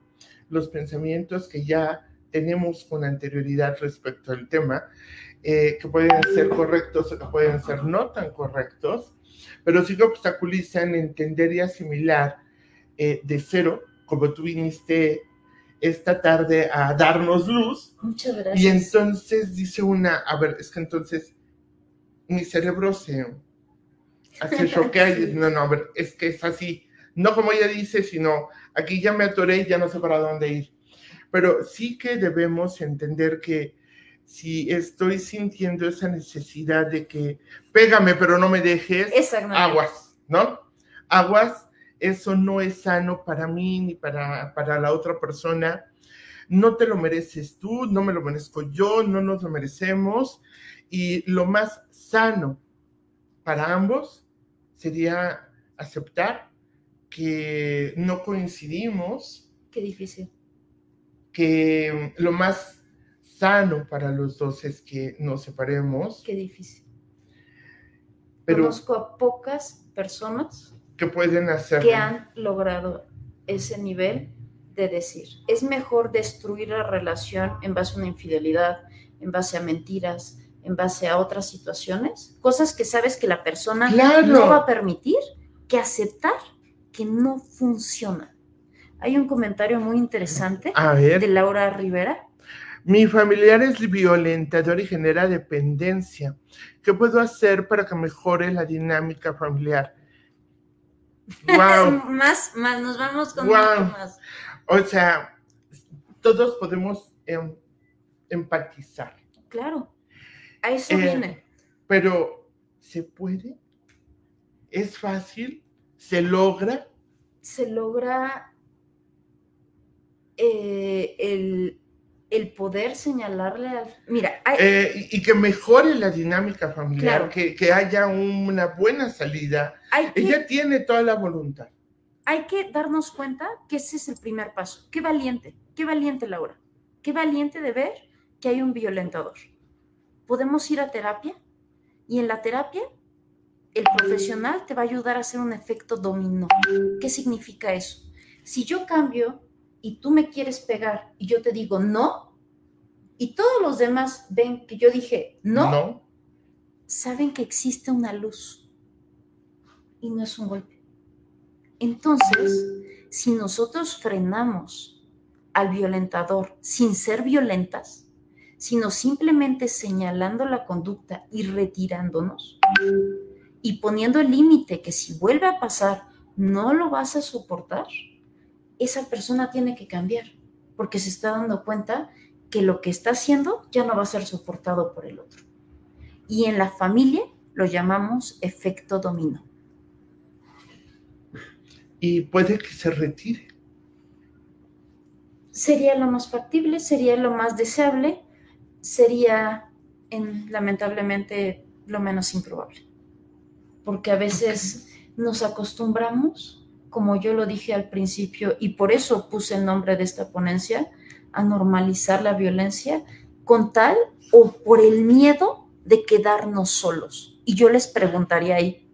los pensamientos que ya tenemos con anterioridad respecto al tema, eh, que pueden ser correctos o que pueden ser no tan correctos, pero sí que obstaculizan entender y asimilar eh, de cero, como tú viniste esta tarde a darnos luz. Muchas gracias. Y entonces dice una, a ver, es que entonces mi cerebro se hace *laughs* choquea y no, no, a ver, es que es así. No como ella dice, sino aquí ya me atoré y ya no sé para dónde ir. Pero sí que debemos entender que si estoy sintiendo esa necesidad de que pégame pero no me dejes, aguas, ¿no? Aguas, eso no es sano para mí ni para, para la otra persona. No te lo mereces tú, no me lo merezco yo, no nos lo merecemos. Y lo más sano para ambos sería aceptar que no coincidimos. Qué difícil. Que lo más sano para los dos es que nos separemos. Qué difícil. Pero Conozco a pocas personas que pueden hacer que han logrado ese nivel de decir, es mejor destruir la relación en base a una infidelidad, en base a mentiras, en base a otras situaciones, cosas que sabes que la persona no va a permitir, que aceptar que no funciona. Hay un comentario muy interesante de Laura Rivera. Mi familiar es violentador y genera dependencia. ¿Qué puedo hacer para que mejore la dinámica familiar? Wow. *laughs* más, más, nos vamos con más. O sea, todos podemos em, empatizar. Claro, a eso eh, viene. Pero, ¿se puede? ¿Es fácil? ¿Se logra? Se logra eh, el, poder señalarle al... Mira, eh, y que mejore la dinámica familiar, que, haya una buena salida. Ella tiene toda la voluntad hay que darnos cuenta que ese es el primer paso. Qué valiente, qué valiente Laura, qué valiente de ver que hay un violentador. Podemos ir a terapia y en la terapia el profesional te va a ayudar a hacer un efecto dominó. ¿Qué significa eso? Si yo cambio y tú me quieres pegar y yo te digo no, y todos los demás ven que yo dije no, no. saben que existe una luz y no es un golpe. Entonces, si nosotros frenamos al violentador sin ser violentas, sino simplemente señalando la conducta y retirándonos y poniendo el límite que si vuelve a pasar no lo vas a soportar, esa persona tiene que cambiar porque se está dando cuenta que lo que está haciendo ya no va a ser soportado por el otro. Y en la familia lo llamamos efecto dominó y puede que se retire. Sería lo más factible, sería lo más deseable, sería en, lamentablemente lo menos improbable. Porque a veces nos acostumbramos, como yo lo dije al principio, y por eso puse el nombre de esta ponencia, a normalizar la violencia con tal o por el miedo de quedarnos solos. Y yo les preguntaría ahí,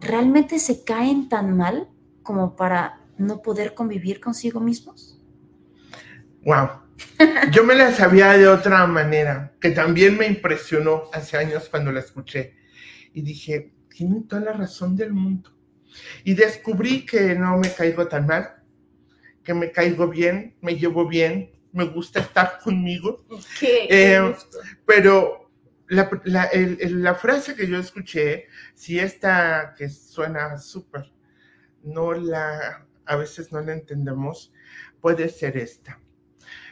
¿realmente se caen tan mal como para no poder convivir consigo mismos? Wow. Yo me la sabía de otra manera, que también me impresionó hace años cuando la escuché. Y dije, tiene toda la razón del mundo. Y descubrí que no me caigo tan mal, que me caigo bien, me llevo bien, me gusta estar *laughs* conmigo. Qué, eh, pero la, frase que yo escuché, si esta que suena súper, no la, a veces no la entendemos, puede ser esta.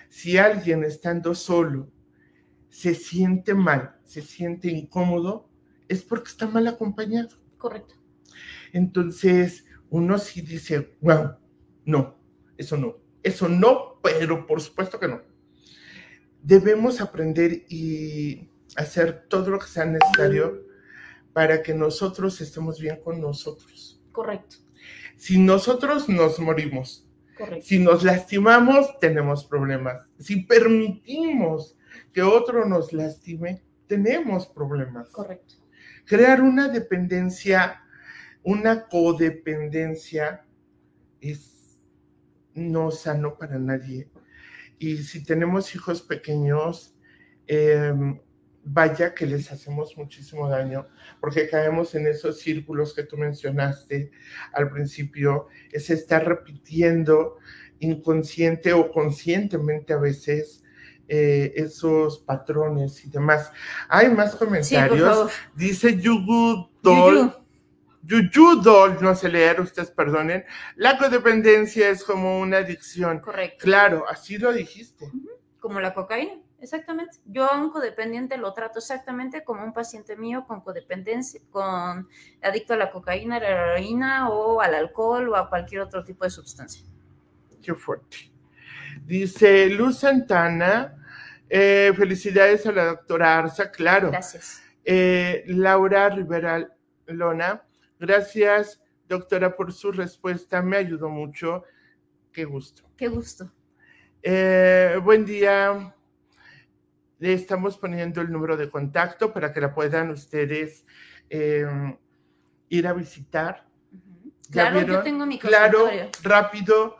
Si alguien estando solo se siente mal, se siente incómodo, es porque está mal acompañado. Correcto. Entonces, uno sí dice, wow, no, eso no, eso no, pero por supuesto que no. Debemos aprender y hacer todo lo que sea necesario para que nosotros estemos bien con nosotros. Correcto. Si nosotros nos morimos, si nos lastimamos, tenemos problemas. Si permitimos que otro nos lastime, tenemos problemas. Correcto. Crear una dependencia, una codependencia es no sano para nadie. Y si tenemos hijos pequeños, eh, vaya que les hacemos muchísimo daño, porque caemos en esos círculos que tú mencionaste al principio, es estar repitiendo inconsciente o conscientemente a veces eh, esos patrones y demás. Hay más comentarios. Dice Yugudol. Yuyudol, no sé leer, ustedes perdonen. La codependencia es como una adicción. Correcto. Claro, así lo dijiste. Como la cocaína exactamente. Yo a un codependiente lo trato exactamente como un paciente mío con codependencia, con adicto a la cocaína, a la heroína o al alcohol o a cualquier otro tipo de sustancia. Qué fuerte. Dice Luz Santana, eh, felicidades a la doctora Arza, claro. Gracias. Eh, Laura Rivera Lona, gracias doctora por su respuesta, me ayudó mucho. Qué gusto. Qué gusto. Eh, buen día. Le estamos poniendo el número de contacto para que la puedan ustedes em, ir a visitar. Claro, yo tengo mi Claro, rápido,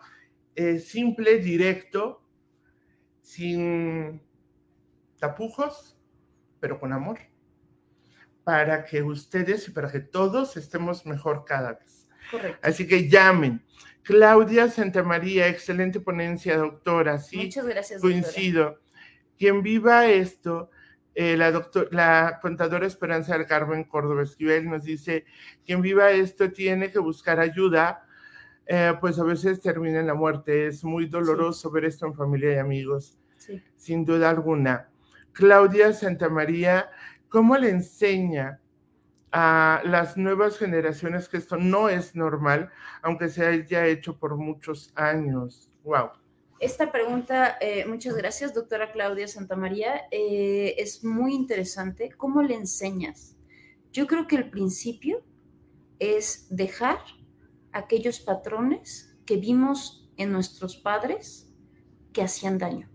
eh, simple, directo, sin tapujos, pero con amor, para que ustedes y para que todos estemos mejor cada vez. Correcto. Así que llamen. Claudia Santamaría, excelente ponencia, doctora. Sí, Muchas gracias. Coincido. Quien viva esto, eh, la, doctor, la contadora Esperanza del Carmen Córdoba Esquivel nos dice, quien viva esto tiene que buscar ayuda, eh, pues a veces termina en la muerte. Es muy doloroso ver esto en familia y amigos, sí. sin duda alguna. Claudia Santamaría, ¿cómo le enseña a las nuevas generaciones que esto no es normal, aunque se haya hecho por muchos años. Wow. Esta pregunta, eh, muchas gracias, doctora Claudia Santamaría, eh, es muy interesante. ¿Cómo le enseñas? Yo creo que el principio es dejar aquellos patrones que vimos en nuestros padres que hacían daño.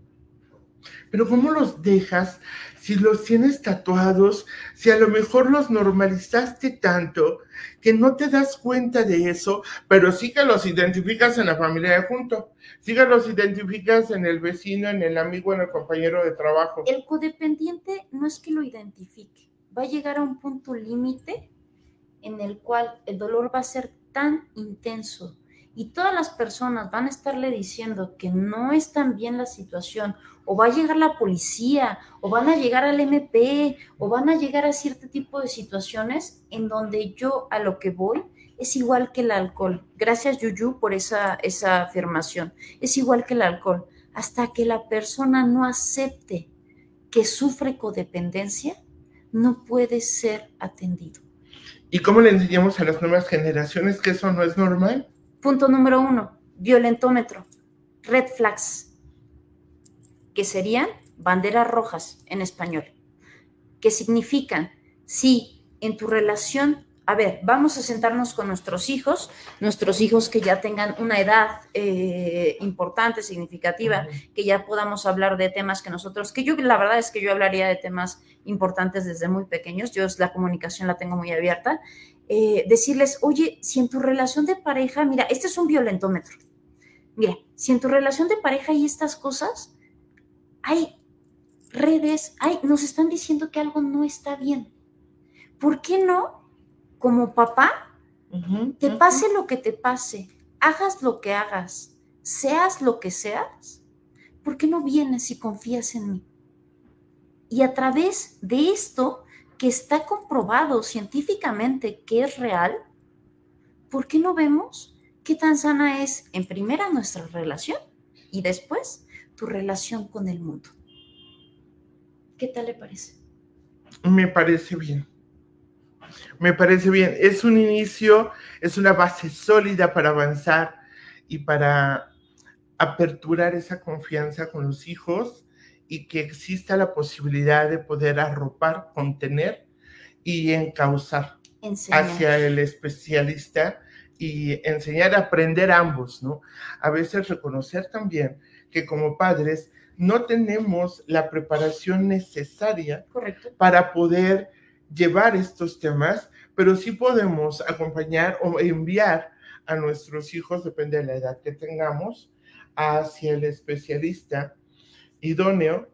Pero ¿cómo los dejas si los tienes tatuados, si a lo mejor los normalizaste tanto que no te das cuenta de eso, pero sí que los identificas en la familia de junto, sí que los identificas en el vecino, en el amigo, en el compañero de trabajo? El codependiente no es que lo identifique, va a llegar a un punto límite en el cual el dolor va a ser tan intenso y todas las personas van a estarle diciendo que no es tan bien la situación, o va a llegar la policía, o van a llegar al MP, o van a llegar a cierto tipo de situaciones en donde yo a lo que voy es igual que el alcohol. Gracias, Yuyu, por esa, esa afirmación. Es igual que el alcohol. Hasta que la persona no acepte que sufre codependencia, no puede ser atendido. ¿Y cómo le enseñamos a las nuevas generaciones que eso no es normal? Punto número uno, violentómetro, red flags, que serían banderas rojas en español, que significan si en tu relación, a ver, vamos a sentarnos con nuestros hijos, nuestros hijos que ya tengan una edad eh, importante, significativa, que ya podamos hablar de temas que nosotros, que yo la verdad es que yo hablaría de temas importantes desde muy pequeños, yo la comunicación la tengo muy abierta, eh, decirles, oye, si en tu relación de pareja, mira, este es un violentómetro. Mira, si en tu relación de pareja hay estas cosas, hay redes, hay, nos están diciendo que algo no está bien. ¿Por qué no, como papá, te pase lo que te pase, hagas lo que hagas, seas lo que seas? ¿Por qué no vienes y confías en mí? Y a través de esto que está comprobado científicamente que es real, ¿por qué no vemos qué tan sana es en primera nuestra relación y después tu relación con el mundo? ¿Qué tal le parece? Me parece bien. Me parece bien. Es un inicio, es una base sólida para avanzar y para aperturar esa confianza con los hijos y que exista la posibilidad de poder arropar, contener y encauzar hacia el especialista y enseñar a aprender ambos, ¿no? A veces reconocer también que como padres no tenemos la preparación necesaria para poder llevar estos temas, pero sí podemos acompañar o enviar a nuestros hijos, depende de la edad que tengamos, hacia el especialista idóneo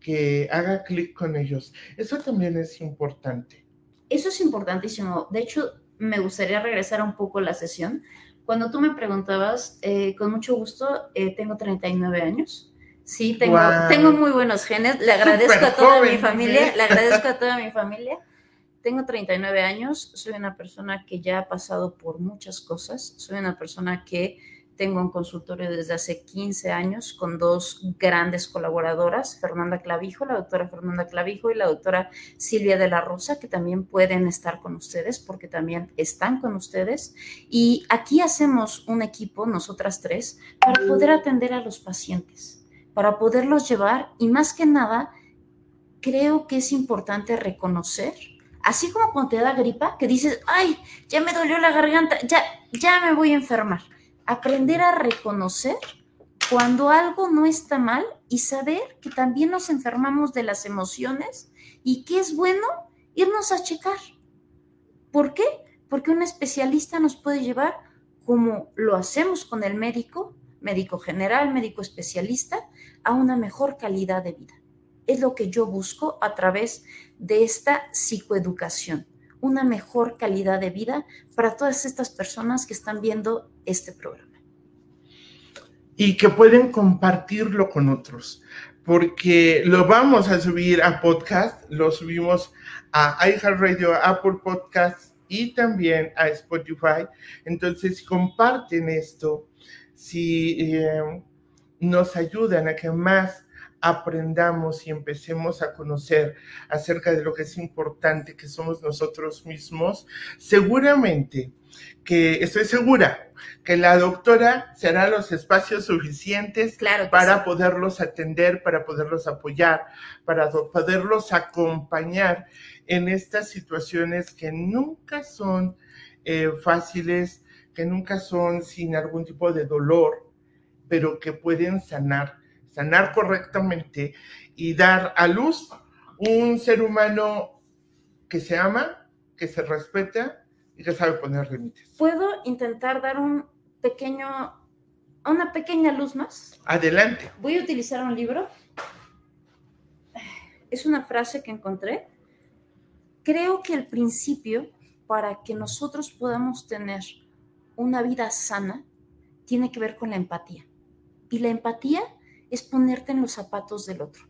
que haga clic con ellos. Eso también es importante. Eso es importantísimo. De hecho, me gustaría regresar un poco a la sesión. Cuando tú me preguntabas, eh, con mucho gusto, eh, tengo 39 años. Sí, tengo, tengo muy buenos genes. Le agradezco a toda mi familia. Le agradezco a toda mi familia. Tengo 39 años. Soy una persona que ya ha pasado por muchas cosas. Soy una persona que tengo un consultorio desde hace 15 años con dos grandes colaboradoras, Fernanda Clavijo, la doctora Fernanda Clavijo y la doctora Silvia de la Rosa, que también pueden estar con ustedes porque también están con ustedes. Y aquí hacemos un equipo, nosotras tres, para poder atender a los pacientes, para poderlos llevar y más que nada, creo que es importante reconocer Así como cuando te da gripa, que dices, ay, ya me dolió la garganta, ya, ya me voy a enfermar. Aprender a reconocer cuando algo no está mal y saber que también nos enfermamos de las emociones y que es bueno irnos a checar. ¿Por qué? Porque un especialista nos puede llevar, como lo hacemos con el médico, médico general, médico especialista, a una mejor calidad de vida. Es lo que yo busco a través de esta psicoeducación, una mejor calidad de vida para todas estas personas que están viendo este programa. Y que pueden compartirlo con otros, porque lo vamos a subir a podcast, lo subimos a iHeartRadio, Apple Podcasts y también a Spotify. Entonces, comparten esto, si eh, nos ayudan a que más aprendamos y empecemos a conocer acerca de lo que es importante que somos nosotros mismos, seguramente que estoy segura que la doctora será los espacios suficientes para poderlos atender, para poderlos apoyar, para poderlos acompañar en estas situaciones que nunca son eh, fáciles, que nunca son sin algún tipo de dolor, pero que pueden sanar sanar correctamente y dar a luz un ser humano que se ama, que se respeta y que sabe poner límites. ¿Puedo intentar dar un pequeño, una pequeña luz más? Adelante. Voy a utilizar un libro. Es una frase que encontré. Creo que el principio para que nosotros podamos tener una vida sana tiene que ver con la empatía. Y la empatía es ponerte en los zapatos del otro.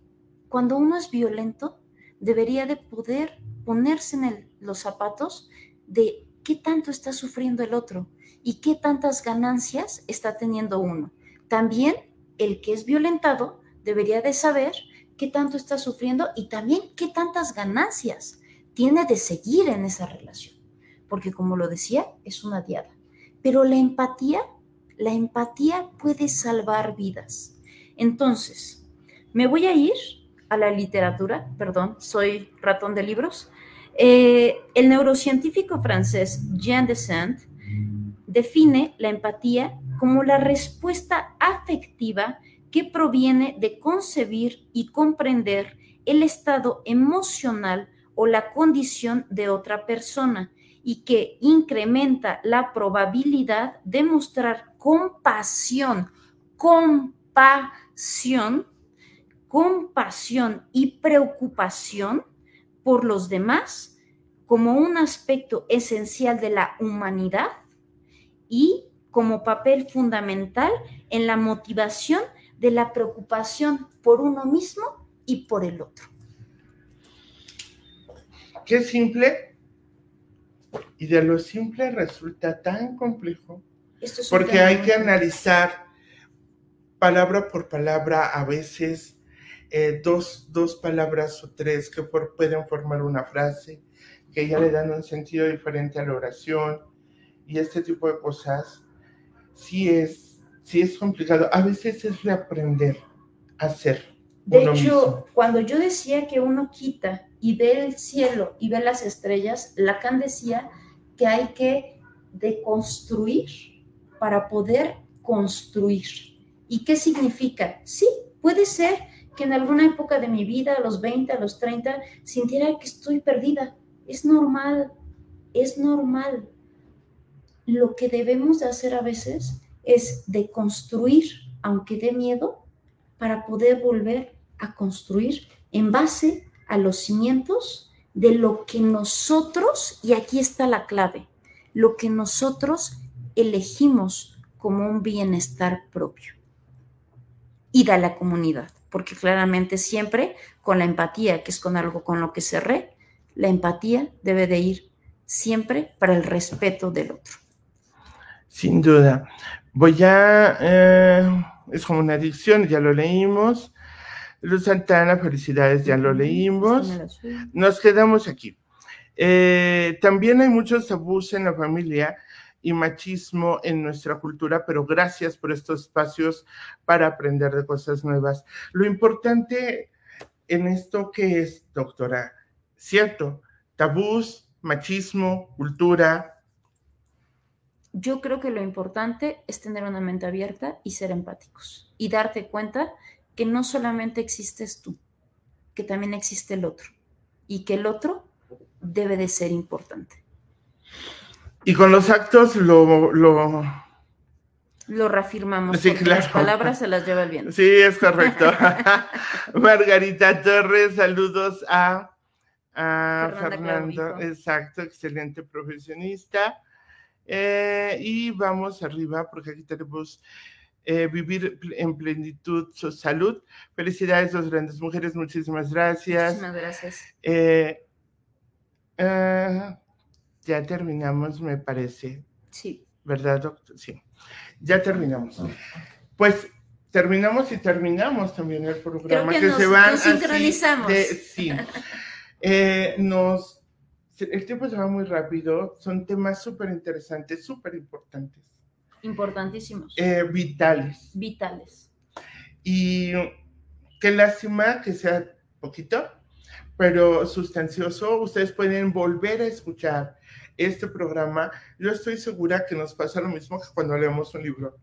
Cuando uno es violento, debería de poder ponerse en los zapatos de qué tanto está sufriendo el otro y qué tantas ganancias está teniendo uno. También el que es violentado debería de saber qué tanto está sufriendo y también qué tantas ganancias tiene de seguir en esa relación. Porque como lo decía, es una diada. Pero la empatía, la empatía puede salvar vidas. Entonces, me voy a ir a la literatura, perdón, soy ratón de libros. Eh, el neurocientífico francés Jean Saint define la empatía como la respuesta afectiva que proviene de concebir y comprender el estado emocional o la condición de otra persona y que incrementa la probabilidad de mostrar compasión, compasión compasión y preocupación por los demás como un aspecto esencial de la humanidad y como papel fundamental en la motivación de la preocupación por uno mismo y por el otro. Qué simple. Y de lo simple resulta tan complejo. porque hay que analizar palabra por palabra, a veces eh, dos, dos, palabras o tres que pueden formar una frase, que ya le dan un sentido diferente a la oración y este tipo de cosas, sí es, sí es complicado. A veces es reaprender a hacer. De hecho, cuando yo decía que uno quita y ve el cielo y ve las estrellas, Lacan decía que hay que deconstruir para poder construir. ¿Y qué significa? Sí, puede ser que en alguna época de mi vida, a los 20, a los 30, sintiera que estoy perdida. Es normal, es normal. Lo que debemos de hacer a veces es de construir, aunque dé miedo, para poder volver a construir en base a los cimientos de lo que nosotros, y aquí está la clave, lo que nosotros elegimos como un bienestar propio ir a la comunidad, porque claramente siempre con la empatía, que es con algo con lo que cerré, la empatía debe de ir siempre para el respeto del otro. Sin duda. Voy a, eh, es como una adicción, ya lo leímos. Luz Santana, felicidades, ya lo leímos. Nos quedamos aquí. Eh, también hay muchos tabús en la familia y machismo en nuestra cultura, pero gracias por estos espacios para aprender de cosas nuevas. Lo importante en esto que es, doctora, cierto, tabús, machismo, cultura. Yo creo que lo importante es tener una mente abierta y ser empáticos y darte cuenta que no solamente existes tú, que también existe el otro y que el otro debe de ser importante. Y con los actos lo... Lo, lo reafirmamos. Sí, Las palabras se las lleva el viento. Sí, es correcto. *laughs* Margarita Torres, saludos a, a Fernando. Exacto, excelente profesionista. Eh, y vamos arriba porque aquí tenemos eh, vivir en plenitud su salud. Felicidades, dos grandes mujeres, muchísimas gracias. Muchísimas gracias. Eh, ya terminamos, me parece. Sí. ¿Verdad, doctor? Sí. Ya terminamos. Pues terminamos y terminamos también el programa. que, se van nos sincronizamos. sí. *laughs* Eh, nos, el tiempo se va muy rápido. Son temas súper interesantes, súper importantes. Importantísimos. Eh, vitales. Vitales. Y qué lástima que sea poquito, pero sustancioso. Ustedes pueden volver a escuchar este programa. Yo estoy segura que nos pasa lo mismo que cuando leemos un libro.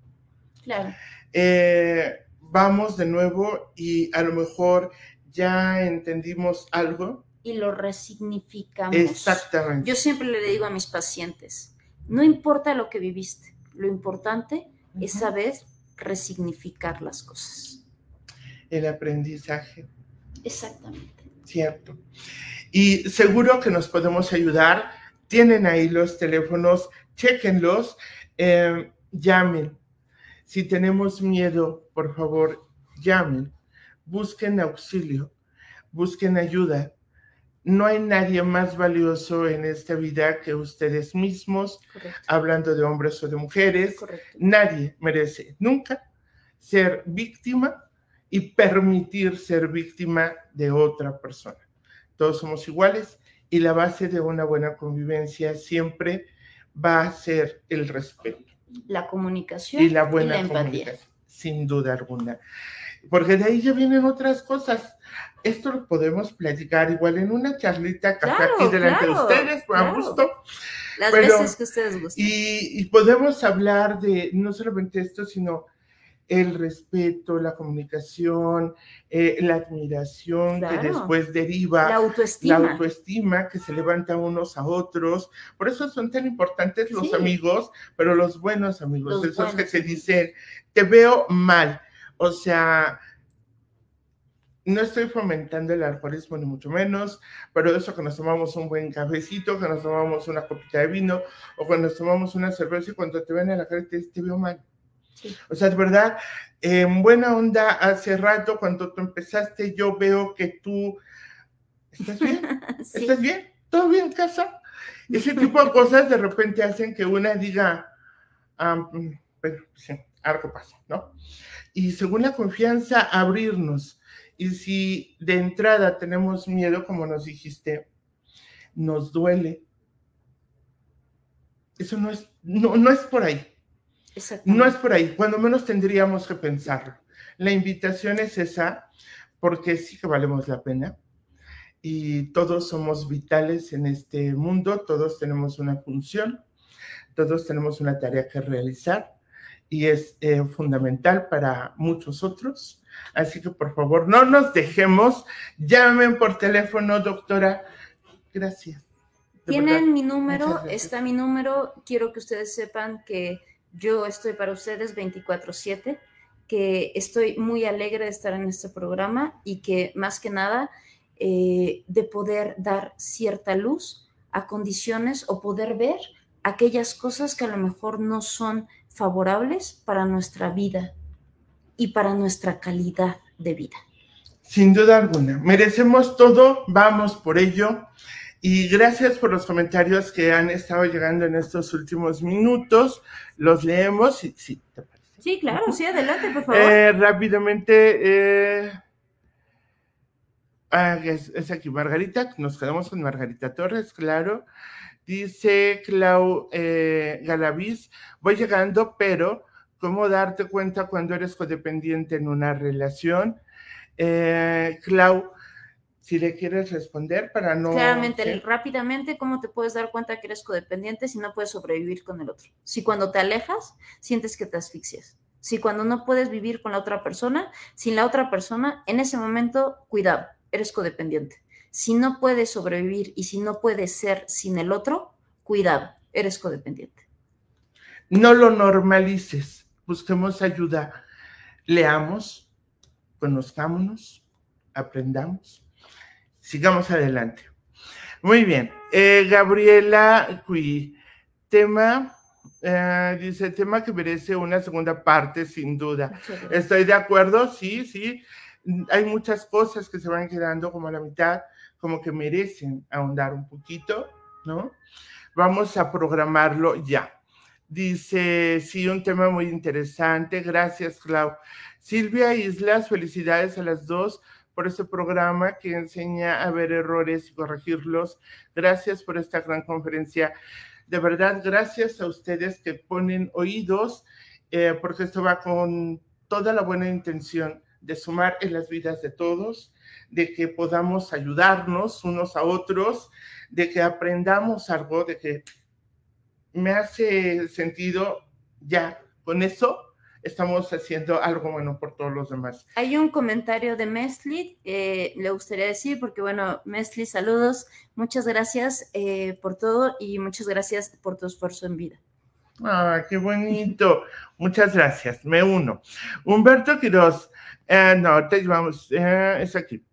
Claro. Eh, vamos de nuevo y a lo mejor ya entendimos algo. Y lo resignificamos. Exactamente. Yo siempre le digo a mis pacientes, no importa lo que viviste, lo importante es saber resignificar las cosas. El aprendizaje. Exactamente. Cierto. Y seguro que nos podemos ayudar. Tienen ahí los teléfonos, chequenlos, eh, llamen. Si tenemos miedo, por favor, llamen. Busquen auxilio, busquen ayuda no hay nadie más valioso en esta vida que ustedes mismos, hablando de hombres o de mujeres. Nadie merece nunca ser víctima y permitir ser víctima de otra persona. Todos somos iguales y la base de una buena convivencia siempre va a ser el respeto. La comunicación y la buena empatía. Sin duda alguna. Porque de ahí ya vienen otras cosas esto lo podemos platicar igual en una charlita café aquí delante de ustedes, por gusto. Las veces que ustedes gusten. Y, podemos hablar de no solamente esto, sino el respeto, la comunicación, eh, la admiración que después deriva la autoestima. la autoestima que se levanta unos a otros. Por eso son tan importantes los amigos, pero los buenos amigos, esos que se dicen, te veo mal. O sea, no estoy fomentando el alcoholismo ni mucho menos, pero eso que nos tomamos un buen cafecito, que nos tomamos una copita de vino o cuando nos tomamos una cerveza y cuando te ven a la cara te, te veo mal. O sea, de verdad, en buena onda, hace rato cuando tú empezaste, yo veo que tú, ¿estás bien? *laughs* ¿Estás bien? ¿Todo bien en casa? Ese tipo de cosas de repente hacen que una diga, bueno, pues sí, algo pasa, ¿no? Y según la confianza, abrirnos y si de entrada tenemos miedo, como nos dijiste, nos duele. Eso no es, no, no es por ahí. No es por ahí. Cuando menos tendríamos que pensarlo. La invitación es esa, porque sí que valemos la pena. Y todos somos vitales en este mundo, todos tenemos una función, todos tenemos una tarea que realizar y es eh, fundamental para muchos otros. Así que por favor, no nos dejemos. Llamen por teléfono, doctora. Gracias. Tienen mi número, está mi número. Quiero que ustedes sepan que yo estoy para ustedes 24/7, que estoy muy alegre de estar en este programa y que más que nada eh, de poder dar cierta luz a condiciones o poder ver aquellas cosas que a lo mejor no son favorables para nuestra vida y para nuestra calidad de vida. Sin duda alguna, merecemos todo, vamos por ello. Y gracias por los comentarios que han estado llegando en estos últimos minutos. Los leemos. Sí, sí, sí claro, sí, adelante, por favor. Eh, rápidamente, eh, ah, es, aquí Margarita, nos quedamos con Margarita Torres, claro. Dice Clau eh, Galaviz, voy llegando, pero cómo darte cuenta cuando eres codependiente en una relación. Eh, Clau, si le quieres responder para no... Claramente, rápidamente, ¿cómo te puedes dar cuenta que eres codependiente si no puedes sobrevivir con el otro? Si cuando te alejas, sientes que te asfixias. Si cuando no puedes vivir con la otra persona, sin la otra persona, en ese momento, cuidado, eres codependiente. Si no puedes sobrevivir y si no puedes ser sin el otro, cuidado, eres codependiente. No lo normalices, busquemos ayuda, leamos, conozcámonos, aprendamos sigamos adelante. Muy bien. Eh, Gabriela Cui, tema, eh, dice, tema que merece una segunda parte, sin duda. Estoy de acuerdo, sí, sí. Hay muchas cosas que se van quedando como a la mitad, como que merecen ahondar un poquito, ¿no? Vamos a programarlo ya. Dice, sí, un tema muy interesante. Gracias, Clau. Silvia Islas, felicidades a las dos por este programa que enseña a ver errores y corregirlos. Gracias por esta gran conferencia. De verdad, gracias a ustedes que ponen oídos, eh, porque esto va con toda la buena intención de sumar en las vidas de todos, de que podamos ayudarnos unos a otros, de que aprendamos algo, de que me hace sentido ya con eso estamos haciendo algo bueno por todos los demás. Hay un comentario de Mesli, eh, le gustaría decir, porque bueno, Mesli, saludos, muchas gracias eh, por todo y muchas gracias por tu esfuerzo en vida. Ah, qué bonito. *laughs* Muchas gracias, me uno. Humberto Quiroz, eh, no, te llevamos, es aquí.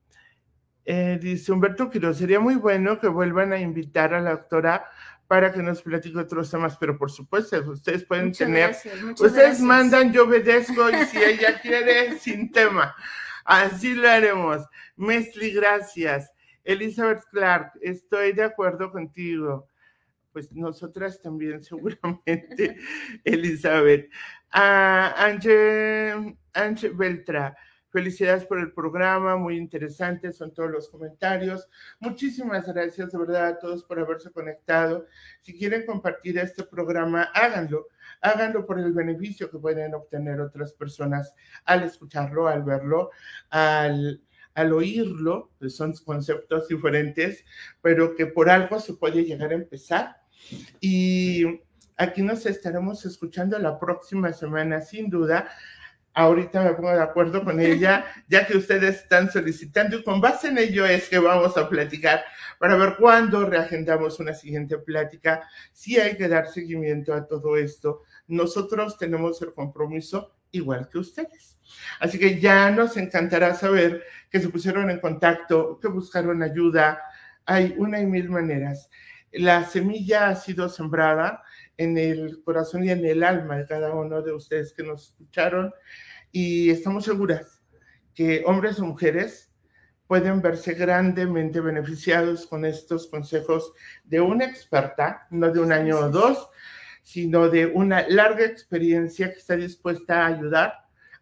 dice Humberto Quiroz, sería muy bueno que vuelvan a invitar a la doctora para que nos platique otros temas, pero por supuesto, ustedes pueden tener, ustedes mandan, yo obedezco y si ella quiere, *laughs* sin tema. Así lo haremos. Mesli, gracias. Elizabeth Clark, estoy de acuerdo contigo. Pues nosotras también, *laughs* seguramente, *laughs* Elizabeth. Ah, Ange, Ange Beltra, Felicidades por el programa, muy interesante, son todos los comentarios. Muchísimas gracias de verdad a todos por haberse conectado. Si quieren compartir este programa, háganlo. Háganlo por el beneficio que pueden obtener otras personas al escucharlo, al verlo, al, al oírlo. Pues son conceptos diferentes, pero que por algo se puede llegar a empezar. Y aquí nos estaremos escuchando la próxima semana, sin duda ahorita me pongo de acuerdo con ella, *laughs* ya que ustedes están solicitando y con base en ello es que vamos a platicar para ver cuándo reagendamos una siguiente plática. Si hay que dar seguimiento a todo esto, nosotros tenemos el compromiso igual que ustedes. Así que ya nos encantará saber que se pusieron en contacto, que buscaron ayuda. Hay una y mil maneras. La semilla ha sido sembrada en el corazón y en el alma de cada uno de ustedes que nos escucharon. Y estamos seguras que hombres o mujeres pueden verse grandemente beneficiados con estos consejos de una experta, no de un año o dos, sino de una larga experiencia que está dispuesta a ayudar,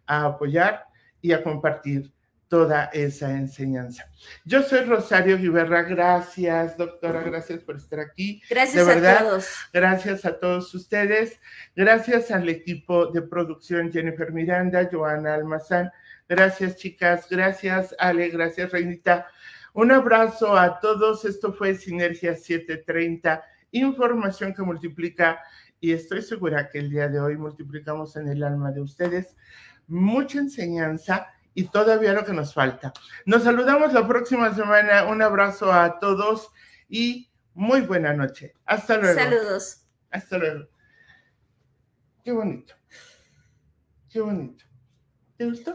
a apoyar y a compartir toda esa enseñanza. Yo soy Rosario Guiberra, gracias doctora, gracias por estar aquí. Gracias a todos. Gracias a todos ustedes, gracias al equipo de producción Jennifer Miranda, Joana Almazán, gracias chicas, gracias Ale, gracias Reinita. Un abrazo a todos, esto fue Sinergia 730, información que multiplica y estoy segura que el día de hoy multiplicamos en el alma de ustedes mucha enseñanza y todavía lo que nos falta. Nos saludamos la próxima semana. Un abrazo a todos y muy buena noche. Hasta luego. Saludos. Hasta luego. Qué bonito. Qué bonito. ¿Te gustó?